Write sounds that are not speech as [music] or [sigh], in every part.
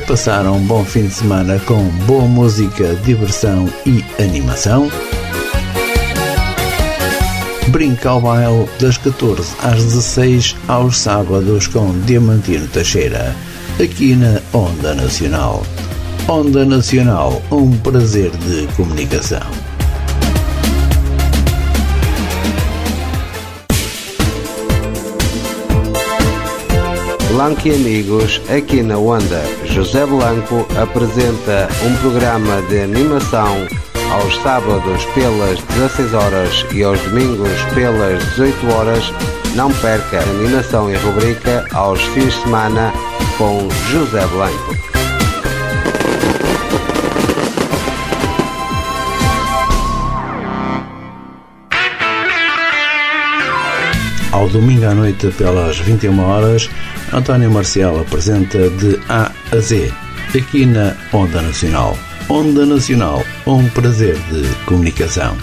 Quer passar um bom fim de semana com boa música, diversão e animação? Brinca ao baile das 14 às 16 aos sábados com Diamantino Teixeira, aqui na Onda Nacional. Onda Nacional, um prazer de comunicação. Blanco e Amigos, aqui na Onda. José Blanco apresenta um programa de animação aos sábados pelas 16 horas e aos domingos pelas 18 horas. Não perca animação e rubrica aos fins de semana com José Blanco. Ao domingo à noite, pelas 21 horas, António Marcial apresenta de A a Z, aqui na Onda Nacional. Onda Nacional, um prazer de comunicação.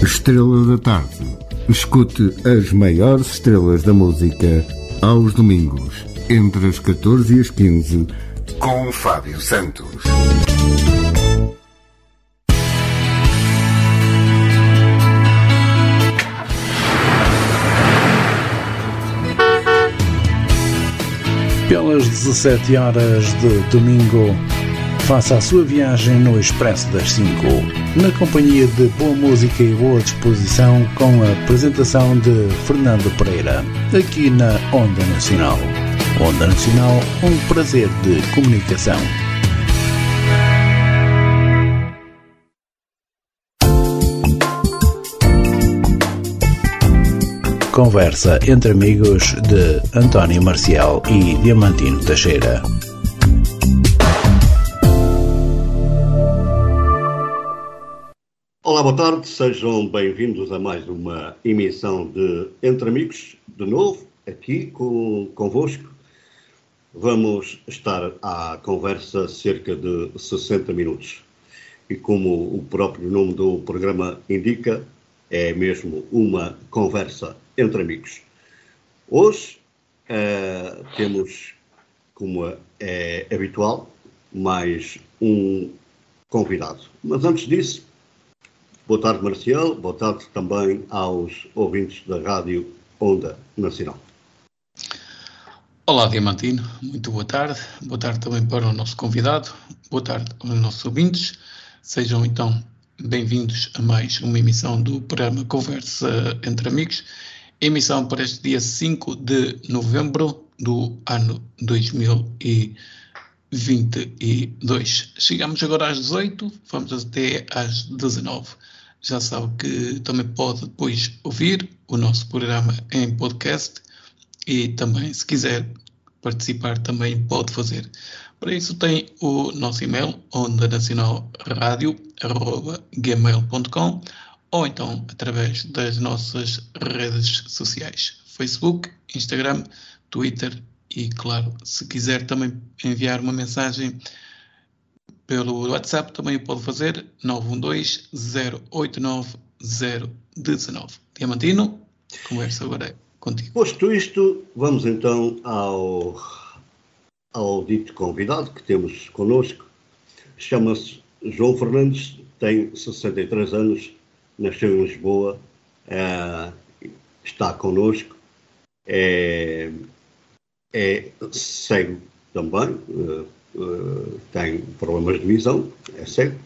Estrela da Tarde. Escute as maiores estrelas da música aos domingos, entre as 14 e as 15, com Fábio Santos. Pelas 17 horas de domingo, faça a sua viagem no Expresso das 5, na companhia de boa música e boa disposição, com a apresentação de Fernando Pereira, aqui na Onda Nacional. Onda Nacional, um prazer de comunicação. Conversa entre amigos de António Marcial e Diamantino Teixeira. Olá, boa tarde, sejam bem-vindos a mais uma emissão de Entre Amigos, de novo, aqui com, convosco. Vamos estar à conversa cerca de 60 minutos. E como o próprio nome do programa indica, é mesmo uma conversa entre amigos. Hoje uh, temos, como é habitual, mais um convidado. Mas antes disso, boa tarde, Marcial, boa tarde também aos ouvintes da Rádio Onda Nacional. Olá, Diamantino, muito boa tarde. Boa tarde também para o nosso convidado, boa tarde aos nossos ouvintes. Sejam então bem-vindos a mais uma emissão do programa Conversa entre Amigos, emissão para este dia 5 de novembro do ano 2022. Chegamos agora às 18, vamos até às 19. Já sabe que também pode depois ouvir o nosso programa em podcast e também, se quiser participar, também pode fazer. Para isso tem o nosso e-mail, onda nacional gmail.com ou então através das nossas redes sociais, Facebook, Instagram, Twitter e, claro, se quiser também enviar uma mensagem pelo WhatsApp, também o pode fazer, 912-089-019. Diamantino, conversa agora contigo. Posto isto, vamos então ao ao dito convidado que temos connosco. Chama-se João Fernandes, tem 63 anos, nasceu em Lisboa, é, está connosco, é, é cego também, é, tem problemas de visão, é cego.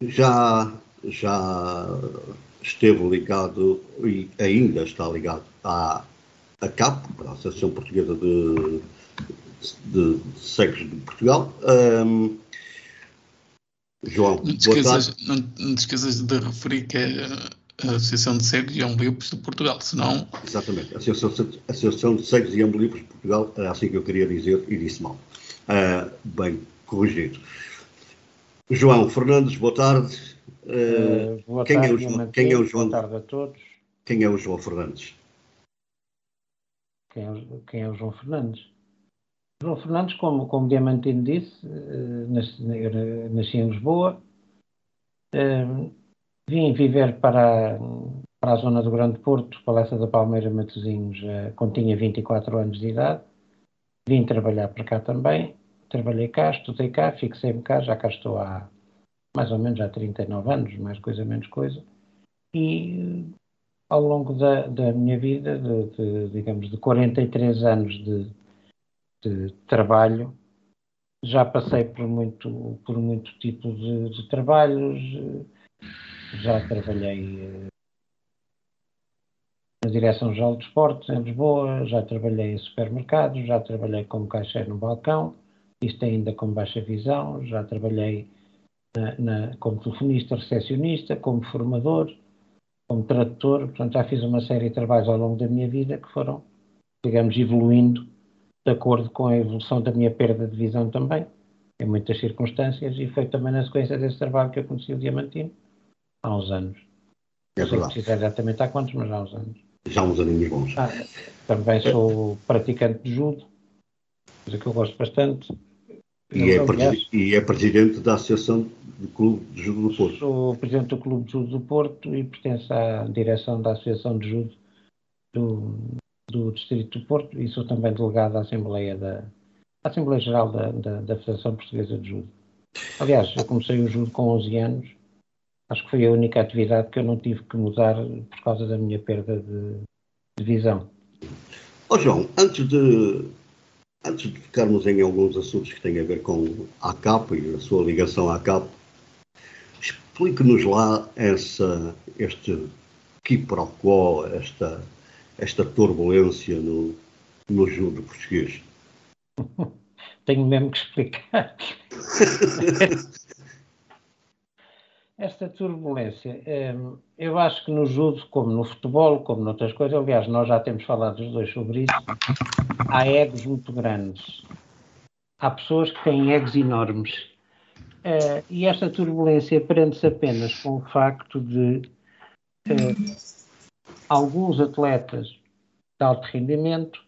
já, já esteve ligado e ainda está ligado à a CAP, a Associação Portuguesa de, de Cegos de Portugal. Um, João, não te, esqueças, não, não te esqueças de referir que é a Associação de Cegos e Ambliopes de Portugal, senão... Exatamente, a Associação, a Associação de Cegos e Ambliopes de Portugal, era assim que eu queria dizer e disse mal. Uh, bem corrigido. João Fernandes, boa tarde. Uh, boa quem, tarde é o João, quem é o João? Boa tarde a todos. Quem é o João Fernandes? quem é, quem é o João Fernandes. João Fernandes, como, como Diamantino disse, eh, nasci, em Lisboa, eh, vim viver para, para a zona do Grande Porto, Palestra da Palmeira Matosinhos, uh, quando tinha 24 anos de idade. Vim trabalhar para cá também, trabalhei cá, estudei cá, fixei-me cá, já cá estou há mais ou menos há 39 anos, mais coisa, menos coisa. E ao longo da, da minha vida, de, de, digamos, de 43 anos de, de trabalho, já passei por muito, por muito tipo de, de trabalhos, já trabalhei eh, na Direção-Geral de Esportes em Lisboa, já trabalhei em supermercados, já trabalhei como caixeiro no balcão, isto ainda com baixa visão, já trabalhei na, na, como telefonista, recepcionista, como formador, como tradutor, portanto já fiz uma série de trabalhos ao longo da minha vida que foram, digamos, evoluindo de acordo com a evolução da minha perda de visão também, em muitas circunstâncias, e foi também na sequência desse trabalho que eu conheci o Diamantino, há uns anos. É Não sei precisar exatamente há quantos, mas há uns anos. Já há uns aninhos bons. Ah, também sou praticante de judo, coisa que eu gosto bastante. E é, e é, presidente da Associação do Clube de Judo do Porto. Sou presidente do Clube de Judo do Porto e pertenço à direção da Associação de Judo do, do Distrito do Porto e sou também delegado à Assembleia, da, à Assembleia Geral da, da, da, Federação Portuguesa de Judo. Aliás, eu comecei o judo com 11 anos. Acho que foi a única atividade que eu não tive que mudar por causa da minha perda de, de visão. Oh, João, antes de, antes de ficarmos em alguns assuntos que têm a ver com a CAP e a sua ligação à CAP, explique-nos lá essa, este quiproquo, esta esta turbulência no, no judo português? [laughs] Tenho mesmo que explicar. [laughs] Esta turbulência, hum, eu acho que no judo, como no futebol, como noutras coisas, aliás, nós já temos falado os dois sobre isso, há egos muito grandes. Há pessoas que têm egos enormes. Uh, e esta turbulência prende-se apenas com o facto de uh, alguns atletas de alto rendimento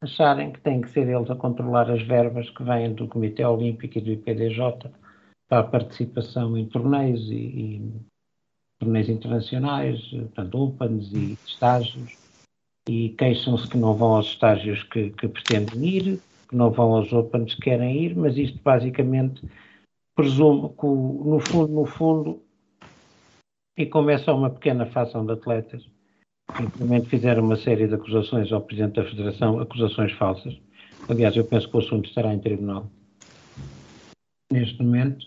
acharem que têm que ser eles a controlar as verbas que vêm do Comitê Olímpico e do IPDJ para a participação em torneios e, e torneios internacionais, portanto, opens e estágios, e queixam-se que não vão aos estágios que, que, pretendem ir, que não vão aos opens que querem ir, mas isto basicamente presume que, no fundo, no fundo, e como é só uma pequena fação de atletas, simplesmente fizeram uma série de acusações ao Presidente da Federação, acusações falsas. Aliás, eu penso que o assunto estará em tribunal neste momento.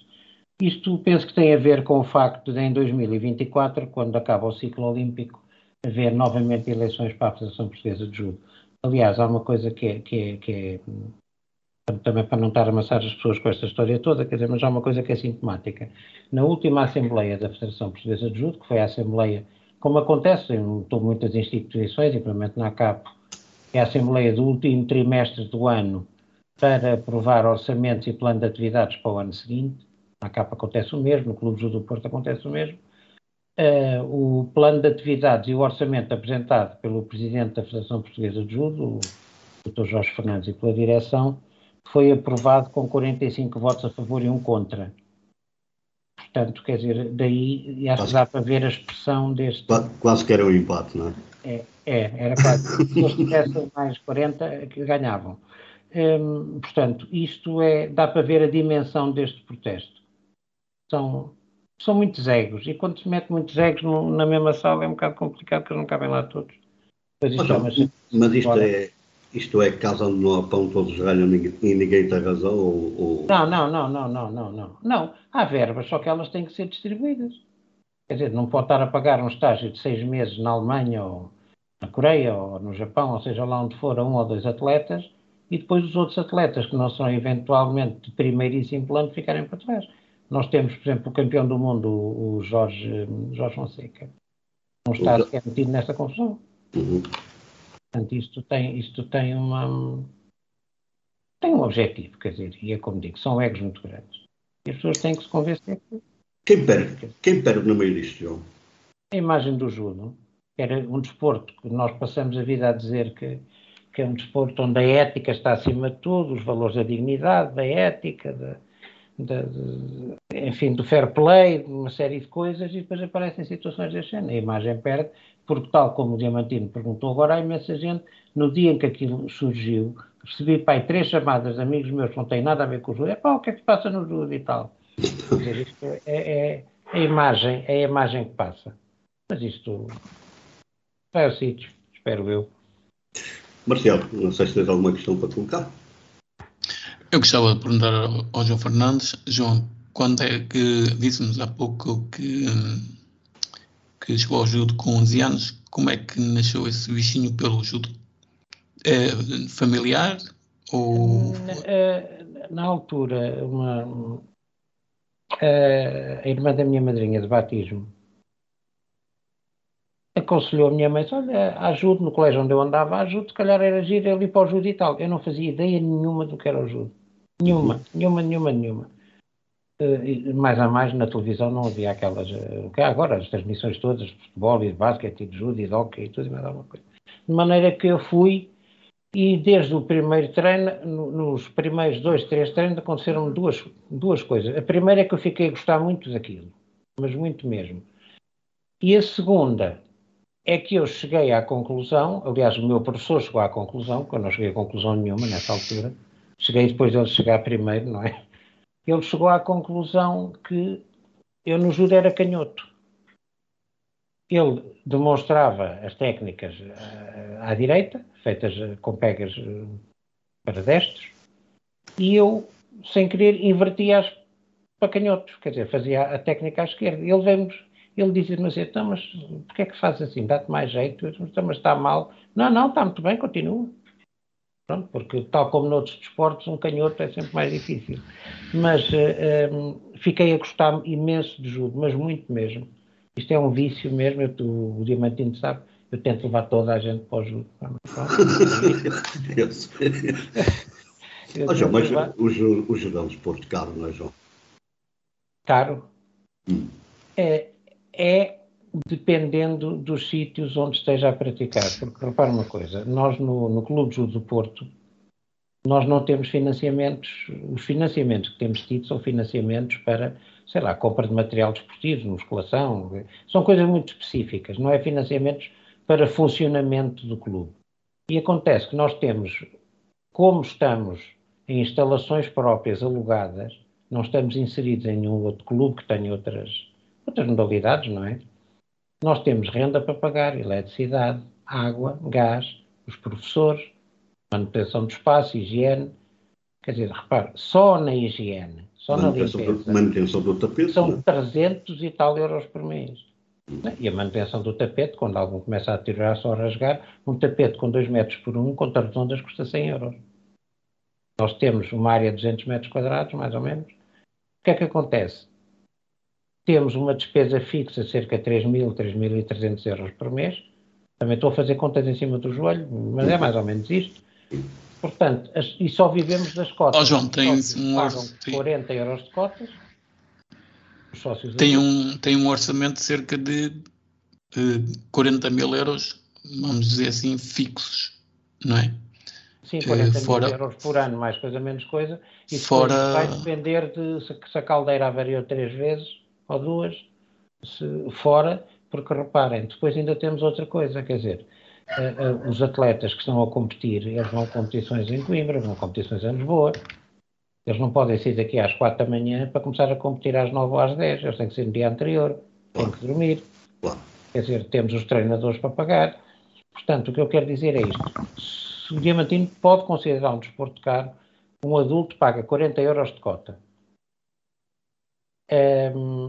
Isto penso que tem a ver com o facto de, em 2024, quando acaba o ciclo olímpico, haver novamente eleições para a Federação Portuguesa de Judo. Aliás, há uma coisa que é, que é, que é também para não estar a amassar as pessoas com esta história toda, quer dizer, mas há uma coisa que é sintomática. Na última Assembleia da Federação Portuguesa de Judo, que foi a Assembleia como acontece em muitas instituições, implemente na CAP, é a Assembleia do último trimestre do ano para aprovar orçamentos e plano de atividades para o ano seguinte. Na CAP acontece o mesmo, no Clube do Porto acontece o mesmo. Uh, o plano de atividades e o orçamento apresentado pelo Presidente da Federação Portuguesa de Judo, o Dr. Jorge Fernandes, e pela direção, foi aprovado com 45 votos a favor e um contra. Portanto, quer dizer, daí acho que dá para ver a expressão deste. Quase que era um empate, não é? É, é era quase. Se eles tivessem mais 40, que ganhavam. Hum, portanto, isto é, dá para ver a dimensão deste protesto. São, são muitos egos, e quando se mete muitos egos no, na mesma sala é um bocado complicado, porque eles não cabem lá todos. Mas isto, mas, é mas isto é, isto é casa não há pão, todos ganham e ninguém tem razão? Ou, ou... Não, não, não, não, não, não, não. Não, há verbas, só que elas têm que ser distribuídas. Quer dizer, não pode estar a pagar um estágio de seis meses na Alemanha ou na Coreia ou no Japão, ou seja lá onde for, a um ou dois atletas, e depois os outros atletas que não são eventualmente de primeiríssimo plano ficarem para trás. Nós temos, por exemplo, o campeão do mundo, o Jorge, Jorge Fonseca. Não está sequer metido nesta confusão. Uhum. Portanto, isto tem, isto tem uma. tem um objetivo, quer dizer, e é como digo, são egos muito grandes. E as pessoas têm que se convencer que. Quem perde? Quem perde no meio disto, João? A imagem do judo, que era um desporto que nós passamos a vida a dizer que, que é um desporto onde a ética está acima de tudo, os valores da dignidade, da ética, da, de, de, enfim, do fair play, de uma série de coisas, e depois aparecem situações deste género. A imagem perde, porque tal como o Diamantino perguntou agora, há imensa gente, no dia em que aquilo surgiu, recebi, pai, três chamadas de amigos meus que não têm nada a ver com o Júlio, é pá, o que é que se passa no Júlio e tal. Quer dizer, isto é, é, é, a imagem, é a imagem que passa. Mas isto vai ao sítio, espero eu. Marcelo, não sei se tens alguma questão para colocar. Eu gostava de perguntar ao João Fernandes, João, quando é que disse-nos há pouco que, que chegou ao judo com 11 anos, como é que nasceu esse bichinho pelo judo? É familiar ou... Na, na altura, uma, a irmã da minha madrinha de batismo aconselhou a minha mãe, olha, ajude no colégio onde eu andava, ajude, se calhar era giro ali para o judo e tal. Eu não fazia ideia nenhuma do que era o judo. Nenhuma, nenhuma, nenhuma, nenhuma. Uh, mais a mais na televisão não havia aquelas, uh, o que há agora, as transmissões todas de futebol e de basquete e de judo e de hockey e tudo e mais alguma coisa. De maneira que eu fui e desde o primeiro treino, no, nos primeiros dois, três treinos aconteceram duas, duas coisas. A primeira é que eu fiquei a gostar muito daquilo, mas muito mesmo. E a segunda é que eu cheguei à conclusão, aliás, o meu professor chegou à conclusão, porque eu não cheguei a conclusão nenhuma nessa altura, cheguei depois dele chegar primeiro, não é? Ele chegou à conclusão que eu no judo era canhoto. Ele demonstrava as técnicas uh, à direita, feitas uh, com pegas uh, para destros, e eu, sem querer, invertia-as para canhotos, quer dizer, fazia a técnica à esquerda. Ele veio ele dizia-me assim, então, mas porquê é que faz assim? Dá-te mais jeito? Então, mas está mal. Não, não, está muito bem, continua. Pronto, porque tal como noutros desportos, um canhoto é sempre mais difícil. Mas uh, um, fiquei a gostar imenso de judo, mas muito mesmo. Isto é um vício mesmo, eu, o, o Diamantino sabe, eu tento levar toda a gente para o judo. [laughs] eu sei. oh, João, mas o, o, o judo é um desporto caro, não é, João? Caro? Hum. É, é dependendo dos sítios onde esteja a praticar. Porque repara uma coisa, nós no, no Clube de Judo do Porto, nós não temos financiamentos, os financiamentos que temos tido são financiamentos para, sei lá, compra de material desportivo, musculação, são coisas muito específicas, não é financiamentos para funcionamento do clube. E acontece que nós temos, como estamos em instalações próprias alugadas, não estamos inseridos em nenhum outro clube que tenha outras outras modalidades, não é? Nós temos renda para pagar eletricidade, água, gás, os professores, manutenção do espaço, higiene. Quer dizer, repare, só na higiene, só manutenção na limpeza. Do, manutenção do tapete. São não? 300 e tal euros por mês. E a manutenção do tapete, quando algum começa a deteriorar-se ou a rasgar, um tapete com 2 metros por 1, um, conta redondas, custa 100 euros. Nós temos uma área de 200 metros quadrados, mais ou menos. O que é que acontece? Temos uma despesa fixa de cerca de 3.000, 3.300 euros por mês. Também estou a fazer contas em cima do joelho, mas é mais ou menos isto. Portanto, as, e só vivemos das cotas. Oh, João, tem um pagam 40 euros de cotas. Os sócios tem, um, tem um orçamento de cerca de uh, 40 mil euros, vamos dizer assim, fixos, não é? Sim, 40 fora, mil euros por ano, mais coisa, menos coisa. E fora... vai depender de se, se a caldeira avariou três vezes ou duas se, fora, porque reparem, depois ainda temos outra coisa, quer dizer, uh, uh, os atletas que estão a competir, eles vão a competições em Coimbra, vão a competições em Lisboa, eles não podem sair daqui às quatro da manhã para começar a competir às nove ou às dez, eles têm que ser no dia anterior, têm que dormir, quer dizer, temos os treinadores para pagar, portanto, o que eu quero dizer é isto, se o Diamantino pode considerar um desporto caro, um adulto paga 40 euros de cota,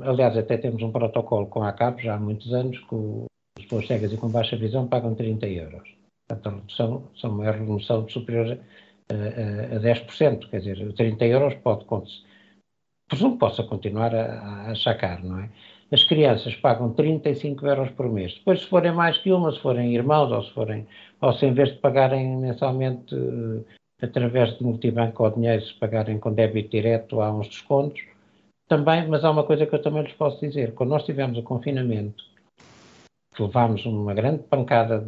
aliás, até temos um protocolo com a CAP já há muitos anos, que as pessoas cegas e com baixa visão pagam 30 euros. Portanto, a redução são uma redução superior a, a, a 10%, quer dizer, 30 euros pode, presumo que possa continuar a, a sacar, não é? As crianças pagam 35 euros por mês. Depois, se forem mais que uma, se forem irmãos, ou se forem, ou se em vez de pagarem mensalmente uh, através de multibanco ou dinheiro, se pagarem com débito direto, há uns descontos. Também, mas há uma coisa que eu também lhes posso dizer. Quando nós tivemos o confinamento, levámos uma grande pancada,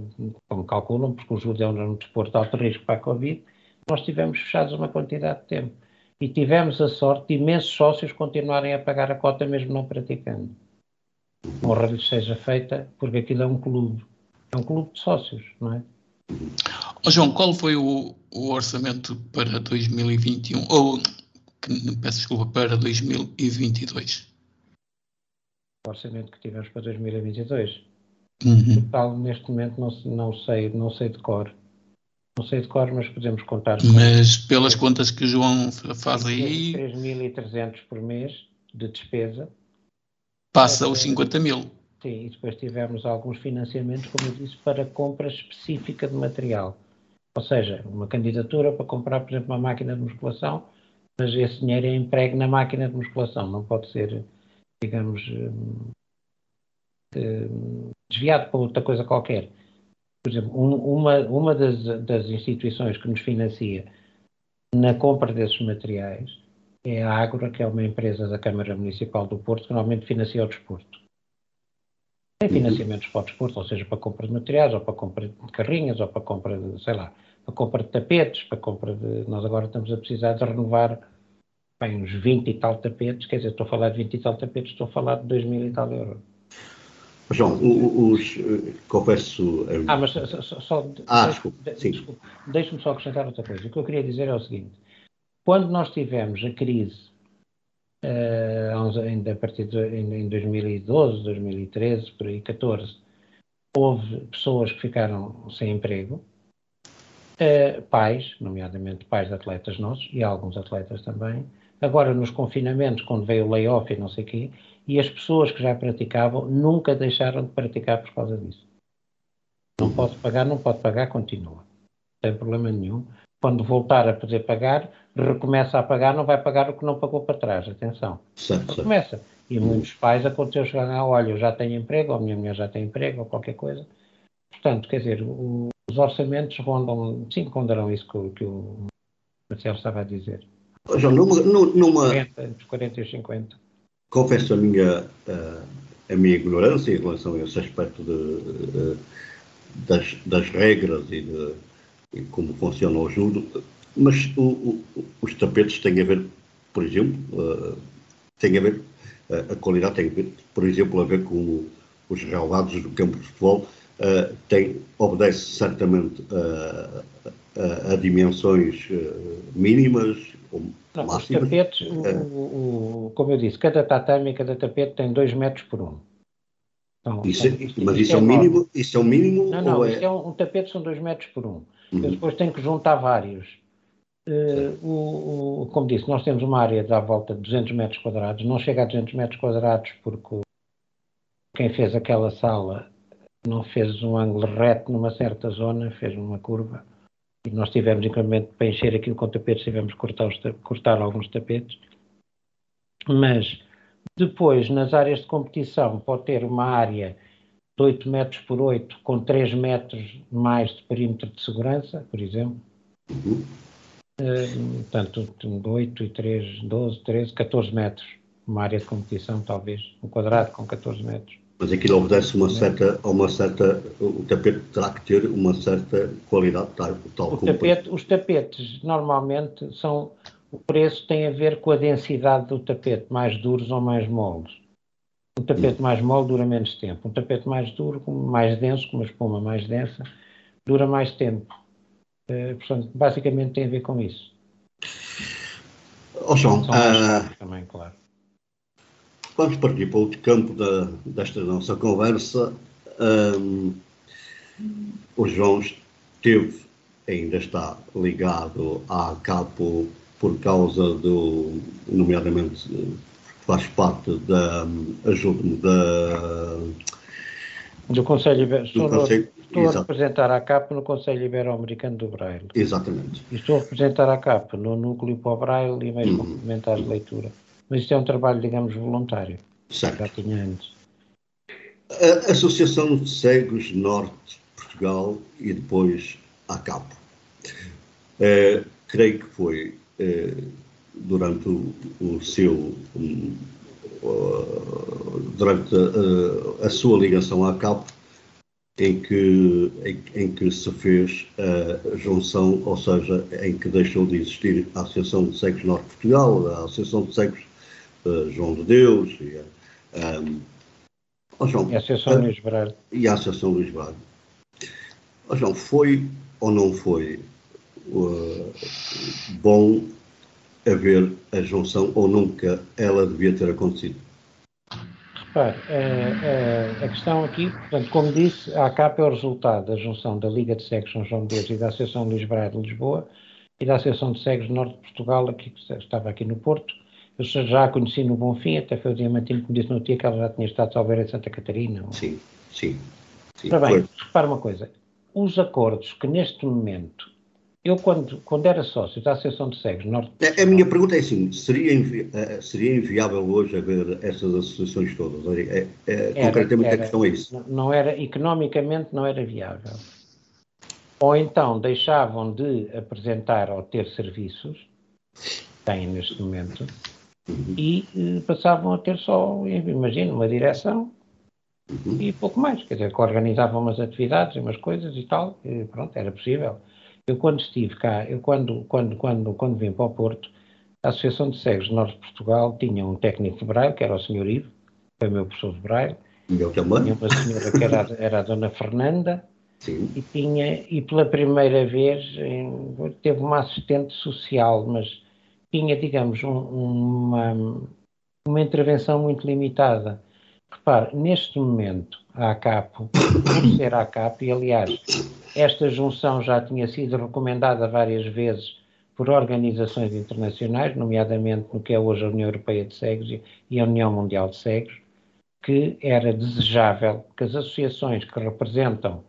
como calculam, porque o judo é um desporto de alto risco para a Covid, nós tivemos fechados uma quantidade de tempo. E tivemos a sorte de imensos sócios continuarem a pagar a cota mesmo não praticando. Honra lhes seja feita, porque aquilo é um clube. É um clube de sócios, não é? Oh, João, qual foi o, o, orçamento para 2021? Ou, que, peço desculpa, para 2022? O orçamento que tivemos para 2022? Uhum. Total, neste momento, não, não, sei, não sei de cor. Não sei de cor, mas podemos contar. Mas pelas contas que o João faz aí. 3.300 por mês de despesa. Passa os 50 mil. Sim, e depois tivemos alguns financiamentos, como eu disse, para compra específica de material. Ou seja, uma candidatura para comprar, por exemplo, uma máquina de musculação, mas esse dinheiro é emprego na máquina de musculação, não pode ser, digamos, hum, hum, desviado para outra coisa qualquer. Por exemplo, uma, uma das, das instituições que nos financia na compra desses materiais é a Ágora, que é uma empresa da Câmara Municipal do Porto, que normalmente financia o desporto. Tem uhum. financiamentos para o desporto, ou seja, para compra de materiais, ou para compra de carrinhas, ou para compra de, sei lá, para compra de tapetes, para compra de. Nós agora estamos a precisar de renovar bem, uns 20 e tal tapetes, quer dizer, estou a falar de 20 e tal tapetes, estou a falar de 2 mil e tal euros. João, os, confesso. Eh, ah, mas só. só ah, desculpe. desculpe Deixe-me só acrescentar outra coisa. O que eu queria dizer é o seguinte: quando nós tivemos a crise uh, ainda a partir de em 2012, 2013, por aí, 14, houve pessoas que ficaram sem emprego, uh, pais, nomeadamente pais de atletas nossos, e alguns atletas também, agora nos confinamentos, quando veio o layoff e não sei o quê, e as pessoas que já praticavam nunca deixaram de praticar por causa disso. Não pode pagar, não pode pagar, continua. Tem problema nenhum quando voltar a poder pagar, recomeça a pagar, não vai pagar o que não pagou para trás. Atenção. Certo, Recomeça. E muitos pais aconteceu chegar, ah, olha, eu já tenho emprego, ou a minha mulher já tem emprego, ou qualquer coisa. Portanto, quer dizer, o, os orçamentos rondam, sim, rondarão isso que, que o Marcelo estava a dizer. João, numa, numa... 40, entre 40 e 50. Confesso a minha, a minha ignorância em relação a esse aspecto de, das, das regras e de e como funciona o judo, mas o, o, os tapetes têm a ver, por exemplo, têm a ver, a qualidade tem a ver, por exemplo, a ver com os relevados do campo de futebol, uh, tem, obedece certamente a, a, a dimensões mínimas ou Não, máximas. Os tapetes, o, o, como eu disse, cada tatame e cada tapete tem 2 metros por 1. Um. Então, isso, é, mas isso, é, um mínimo, isso é mínimo? Não, não, é... É um, um, tapete são 2 metros por 1. Um. Uhum. Eu depois tenho que juntar vários. Uh, o, o, como disse, nós temos uma área à volta de 200 metros quadrados. Não chega a 200 metros quadrados porque quem fez aquela sala não fez um ângulo reto numa certa zona, fez uma curva. E nós tivemos, incremento para encher aquilo com tapetes, tivemos que cortar, os, cortar alguns tapetes. Mas depois, nas áreas de competição, pode ter uma área de 8 metros por 8 com 3 metros mais de perímetro de segurança, por exemplo. Uhum. Uh, portanto, 8 e 3, 12, 13, 14 metros. Uma área de competição, talvez. Um quadrado com 14 metros. Mas aquilo obedece uma certa, uma certa. O tapete terá que ter uma certa qualidade, tal, tal o como. Tapete, os tapetes normalmente são. O preço tem a ver com a densidade do tapete, mais duros ou mais moles. Um tapete mais mole dura menos tempo. Um tapete mais duro, mais denso, com uma espuma mais densa, dura mais tempo. Uh, portanto, basicamente tem a ver com isso. Oh, João, uh, também, claro. Vamos partir para outro campo da, desta nossa conversa. Um, o João esteve, ainda está ligado à CAPO por causa do, nomeadamente, faz parte da ajuda da do Conselho Ibero. Estou, Conselho, estou a representar a CAP no Conselho Ibero-Americano do Braille. Exatamente. E estou a representar a CAP no Núcleo para o Braille e meios uhum. complementares de leitura. Mas isto é um trabalho, digamos, voluntário. Certo. Já tinha antes. A Associação de Cegos Norte de Portugal e depois a CAP. Uh, creio que foi uh, durante o, o seu um, uh, durante a, a, sua ligação à CAP em que, em, em, que se fez a junção, ou seja, em que deixou de existir a Associação de Cegos Norte de Portugal, a Associação de Cegos uh, João de Deus e a, um, oh João, e a Associação uh, Luís Braga. E a Associação Luís Braga. Oh João, foi ou não foi uh, bom haver a junção ou nunca ela devia ter acontecido? Repare, a, eh, a, eh, a, questão aqui, portanto, como disse, a ACAP é o resultado da junção da Liga de Cegos São João de Deus e da Associação Luís Braga de Lisboa e da Associação de Cegos do Norte de Portugal, aqui, que estava aqui no Porto. Eu já a conheci no Bonfim, até foi o Diamantino que me disse no dia que ela já tinha estado salvar em Santa Catarina. Sim, sim. sim Ora bem, repare uma coisa. Os acordos que neste momento eu, quando, quando era sócio da Associação de Cegos Norte. A, a minha pergunta é assim: seria, invi uh, seria inviável hoje haver essas associações todas? É, é, era, concretamente, era, a questão é isso. Não era, economicamente, não era viável. Ou então deixavam de apresentar ou ter serviços, têm neste momento, uhum. e uh, passavam a ter só, imagino, uma direção uhum. e pouco mais. Quer dizer, que organizavam umas atividades, umas coisas e tal, e pronto, era possível. Eu quando estive cá, eu quando, quando, quando, quando vim para o Porto, a Associação de Cegos do Norte de Portugal tinha um técnico de Braille, que era o Sr. Ivo, foi meu professor de Braille. Meu também. Tinha uma senhora que era, era a Dona Fernanda. Sim. E tinha, e pela primeira vez, teve uma assistente social, mas tinha, digamos, um, uma, uma intervenção muito limitada. Repare, neste momento, a ACAP, por [coughs] ser a ACAP, e aliás, esta junção já tinha sido recomendada várias vezes por organizações internacionais, nomeadamente no que é hoje a União Europeia de Cegos e a União Mundial de Cegos, que era desejável que as associações que representam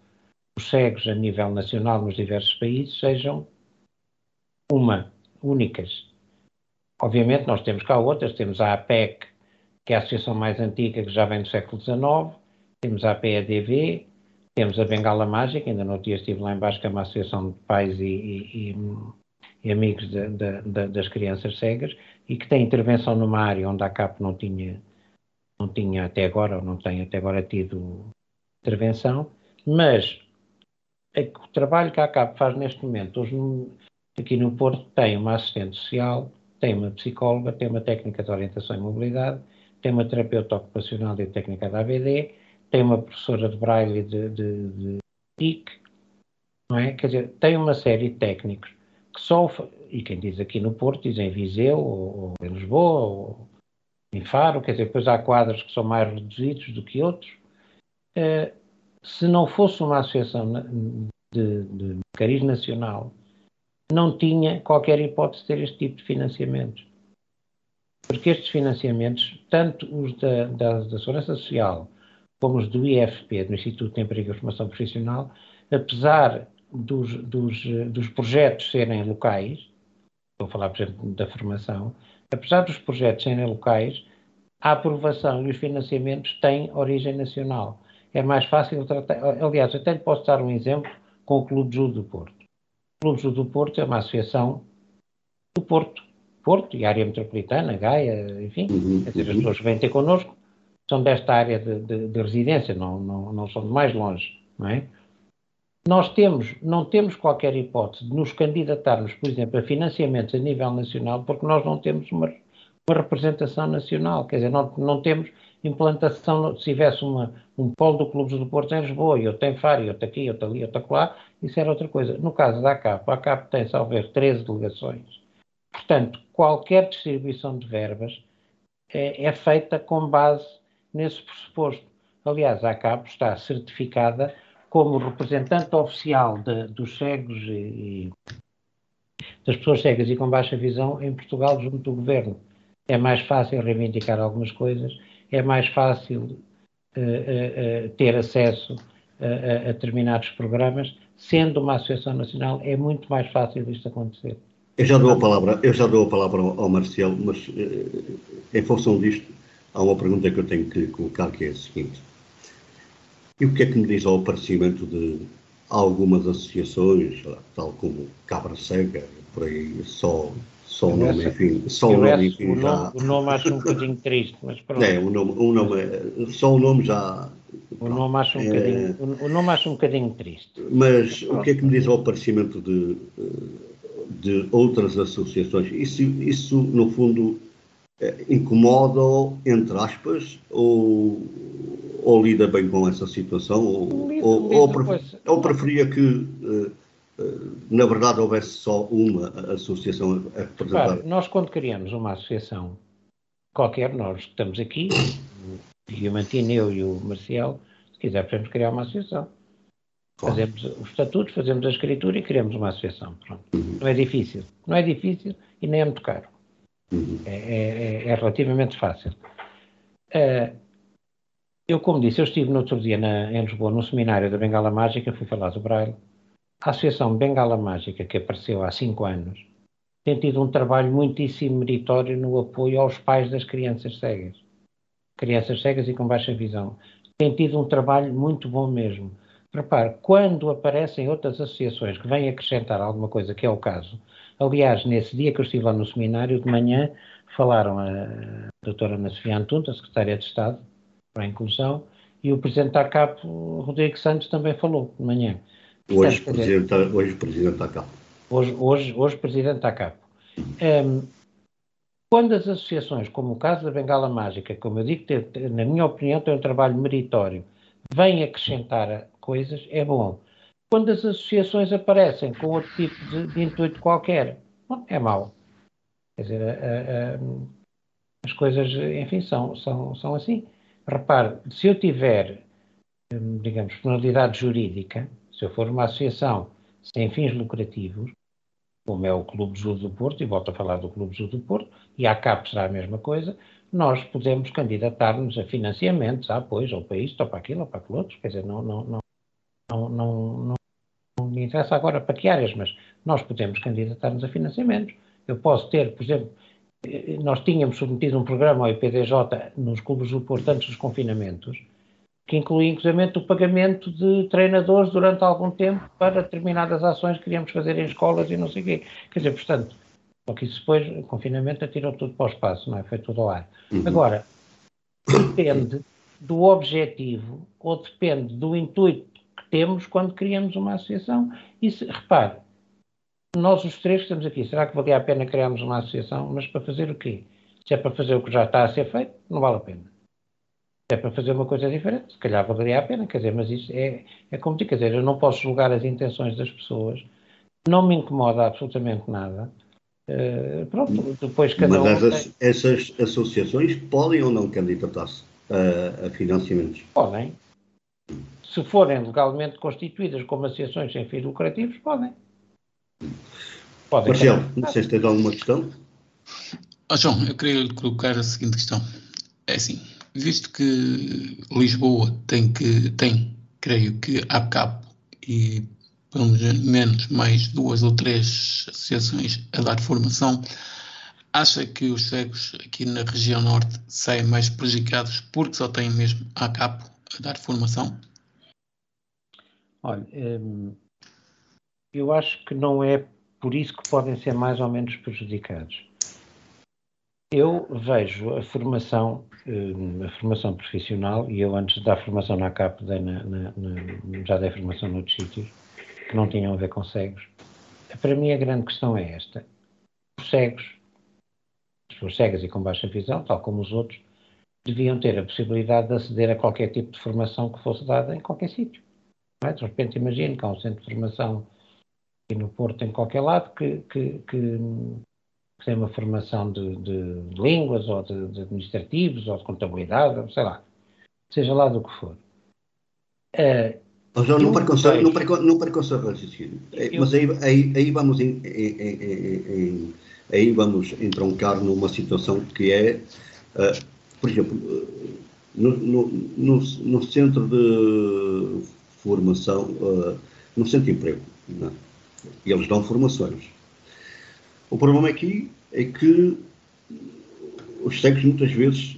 os cegos a nível nacional nos diversos países sejam uma, únicas. Obviamente nós temos cá outras, temos a APEC, que é a associação mais antiga que já vem do século XIX, temos a PEDV, temos a Bengala Mágica, ainda no dia estive lá embaixo, que é uma associação de pais e, e, e amigos de, de, de, das crianças cegas e que tem intervenção numa área onde a CAP não tinha, não tinha até agora, ou não tem até agora tido intervenção, mas o trabalho que a CAP faz neste momento, hoje, aqui no Porto, tem uma assistente social, tem uma psicóloga, tem uma técnica de orientação e mobilidade, tem uma terapeuta ocupacional e técnica da ABD, tem uma professora de braille de, de, de TIC, não é? Quer dizer, tem uma série de técnicos que só, e quem diz aqui no Porto, diz em Viseu, ou, ou em Lisboa, ou em Faro, quer dizer, depois há quadros que são mais reduzidos do que outros. Uh, se não fosse uma associação de, de cariz nacional, não tinha qualquer hipótese de ter este tipo de financiamentos. Porque estes financiamentos, tanto os da, da, da Segurança Social, como os do IFP, do Instituto de Emprego e Formação Profissional, apesar dos, dos, dos projetos serem locais, estou a falar, por exemplo, da formação, apesar dos projetos serem locais, a aprovação e os financiamentos têm origem nacional. É mais fácil tratar. Aliás, até lhe posso dar um exemplo com o Clube Judo do Porto. O Clube de Judo do Porto é uma associação do Porto. Porto e área metropolitana, Gaia, enfim, uhum, as pessoas vêm ter connosco são desta área de, de, de residência, não, não, não são de mais longe, não é? Nós temos, não temos qualquer hipótese de nos candidatarmos, por exemplo, a financiamentos a nível nacional, porque nós não temos uma, uma representação nacional, quer dizer, não, não temos implantação, se tivesse uma, um polo do Clube do Porto em Lisboa, e eu tenho Faro, eu tenho aqui, eu tenho ali, eu tenho lá, isso era outra coisa. No caso da ACAP, a ACAP tem, salvo 13 delegações. Portanto, qualquer distribuição de verbas é, é feita com base nesse pressuposto. Aliás, a ACAP está certificada como representante oficial de, dos cegos e, e, das pessoas cegas e com baixa visão em Portugal junto do governo. É mais fácil reivindicar algumas coisas, é mais fácil uh, uh, uh, ter acesso a, a determinados programas, sendo uma associação nacional, é muito mais fácil isto acontecer. Eu já dou a palavra, eu já dou a palavra ao, ao Marcelo, mas em função disto, há uma pergunta que eu tenho que colocar que é a seguinte. E o que é que me diz ao aparecimento de algumas associações, tal como Cabra Cega, por aí só, Só o nome, enfim, só o nome, enfim, já... o nome acho um bocadinho triste, mas pronto. É, o nome, o nome, só o nome já... O nome, acho um é... bocadinho, o nome acho um bocadinho triste. Mas o que é que me diz ao aparecimento de, de outras associações? Isso, isso no fundo, é, incomoda, entre aspas, ou, ou lida bem com essa situação, ou, lido, ou, lido, ou, ou preferia que eh, na verdade houvesse só uma associação a representar. Claro, nós quando criamos uma associação qualquer, nós estamos aqui, o Diamantino, eu e o Marcial, se quiser podemos criar uma associação. Claro. Fazemos os estatutos, fazemos a escritura e criamos uma associação. Pronto. Uhum. Não é difícil. Não é difícil e nem é muito caro. Uhum. É, é, é, relativamente fácil. Uh, eu, como disse, eu estive no outro dia na, em Lisboa, num seminário da Bengala Mágica, fui falar do Braille, a Associação Bengala Mágica, que apareceu há cinco anos, tem tido um trabalho muitíssimo meritório no apoio aos pais das crianças cegas. Crianças cegas e com baixa visão. Tem tido um trabalho muito bom mesmo. Repare, quando aparecem outras associações que vêm acrescentar alguma coisa, que é o caso, aliás, nesse dia que eu estive lá no seminário, de manhã, falaram a doutora Ana Sofia Antunta, secretária de Estado para a Inclusão, e o presidente da CAP, Rodrigo Santos, também falou de manhã. Hoje, Portanto, presidente, hoje presidente da CAP. Hoje, hoje, hoje presidente da CAP. Um, quando as associações, como o caso da Bengala Mágica, como eu digo, na minha opinião, tem um trabalho meritório, vêm acrescentar coisas, é bom. Quando as associações aparecem com outro tipo de, de intuito qualquer, é mau. Quer dizer, a, a, as coisas, enfim, são, são, são assim. Repare, se eu tiver, hum, digamos, penalidade jurídica, se eu for uma associação sem fins lucrativos, como é o Clube Judo do Porto, e volto a falar do Clube Judo do Porto, e a CAP será a mesma coisa, nós podemos candidatar-nos a financiamentos, a apoios, ou para isto, ou para aquilo, ou para aquilo outro, quer dizer, não, não, não, não, não, não, não me interessa agora para que áreas, mas nós podemos candidatar-nos a financiamentos. Eu posso ter, por exemplo, nós tínhamos submetido um programa ao IPDJ nos clubes do Porto antes dos confinamentos, que inclui inclusive o pagamento de treinadores durante algum tempo para determinadas ações que queríamos fazer em escolas e não sei o quê. Quer dizer, portanto, só que isso depois, o confinamento atirou tudo para o espaço, não é? Foi tudo ao ar. Uhum. Agora, depende do objetivo ou depende do intuito que temos quando criamos uma associação. E se, repare, nós os três que estamos aqui, será que valia a pena criarmos uma associação? Mas para fazer o quê? Se é para fazer o que já está a ser feito, não vale a pena é para fazer uma coisa diferente, se calhar valeria a pena, quer dizer, mas isso é, é como digo, quer dizer, eu não posso julgar as intenções das pessoas, não me incomoda absolutamente nada. Uh, pronto, depois cada mas um. Mas tem... essas associações podem ou não candidatar-se a, a financiamentos? Podem. Se forem legalmente constituídas como associações sem fins lucrativos, podem. podem Marcelo, não sei se tens alguma questão. Oh, João, eu queria lhe colocar a seguinte questão. É assim, visto que Lisboa tem que tem, creio que há cabo e pelo menos mais duas ou três associações a dar formação, acha que os cegos aqui na região norte saem mais prejudicados porque só têm mesmo a capo a dar formação? Olha, hum, eu acho que não é por isso que podem ser mais ou menos prejudicados. Eu vejo a formação, eh, a formação profissional, e eu antes da formação na CAP dei na, na, na, já dei formação noutros sítios, que não tinham a ver com cegos. Para mim a grande questão é esta. Os cegos, as pessoas cegas e com baixa visão, tal como os outros, deviam ter a possibilidade de aceder a qualquer tipo de formação que fosse dada em qualquer sítio. É? De repente imagino que há um centro de formação aqui no Porto, em qualquer lado, que, que, que que tem uma formação de, de, línguas ou de, de, administrativos ou de contabilidade, ou sei lá, seja lá do que for. Uh, oh, João, não preconceito, não, precon, não preconceito raciocínio. É, mas aí, aí, aí vamos em, em, em, aí vamos entroncar numa situação que é, uh, por exemplo, no, no, no, no, centro de formação, uh, no centro de emprego, não? É? eles dão formações. O problema aqui é que os cegos muitas vezes.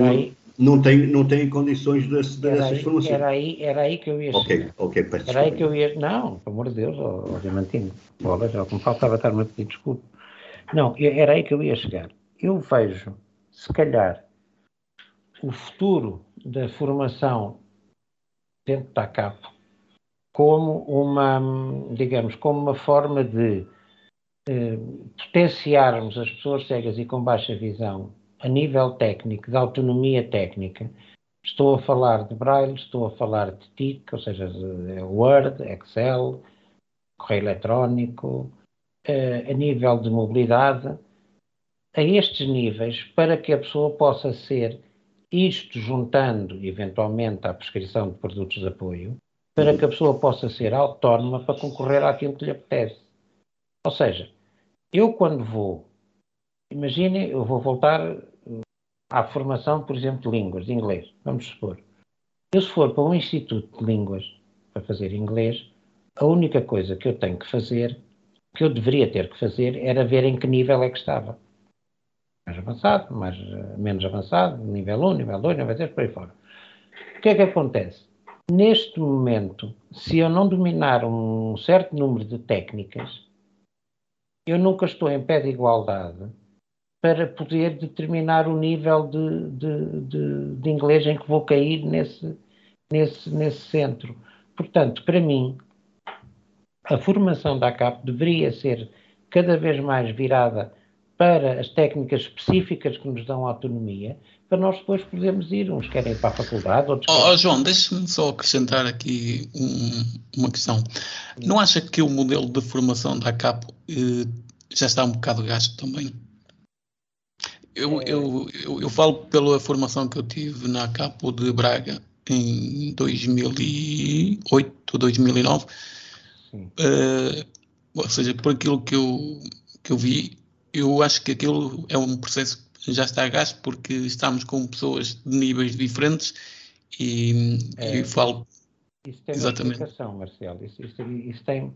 Aí, não tem, não tem condições desse, dessas era formações. Era aí, era aí que eu ia Ok, chegar. ok, peço Era aí que eu ia. Não, pelo amor de Deus, ó, ó Diamantino. Bola, já como faltava estar-me a pedir desculpa. Não, era aí que eu ia chegar. Eu vejo, se calhar, o futuro da formação dentro da CAP como uma, digamos, como uma forma de eh, potenciarmos as pessoas cegas e com baixa visão a nível técnico, de autonomia técnica. Estou a falar de Braille, estou a falar de TIC, ou seja, Word, Excel, correio eletrónico, eh, a nível de mobilidade, a estes níveis, para que a pessoa possa ser isto juntando eventualmente à prescrição de produtos de apoio, para que a pessoa possa ser autónoma para concorrer àquilo que lhe apetece. Ou seja, eu quando vou, imagine, eu vou voltar eh, à formação, por exemplo, de línguas, de inglês, vamos supor. Eu se for para um instituto de línguas para fazer inglês, a única coisa que eu tenho que fazer, que eu deveria ter que fazer, era ver em que nível é que estava. Mais avançado, mais, eh, menos avançado, nível 1, nível 2, nível 3, por aí fora. O que é que acontece? Neste momento, se eu não dominar um certo número de técnicas, eu nunca estou em pé de igualdade para poder determinar o nível de, de, de, de inglês em que vou cair nesse, nesse, nesse centro. Portanto, para mim, a formação da ACAP deveria ser cada vez mais virada para as técnicas específicas que nos dão autonomia, para nós depois podermos ir. Uns querem ir para a faculdade, outros Oh, oh, João, deixa-me só acrescentar aqui um- uma questão. Não acha que o modelo de formação da CAP eh, já está um bocado gasto também? Eu, É. eu, eu, eu falo pela formação que eu tive na CAP de Braga em 2008, 2009, Sim. eh, ou seja, por aquilo que eu, que eu vi, eu acho que aquilo é um processo que já está a gasto porque estamos com pessoas de níveis diferentes e, É. e falo Isso tem Exatamente. uma explicação, Marcelo. Isso, isso, isso tem,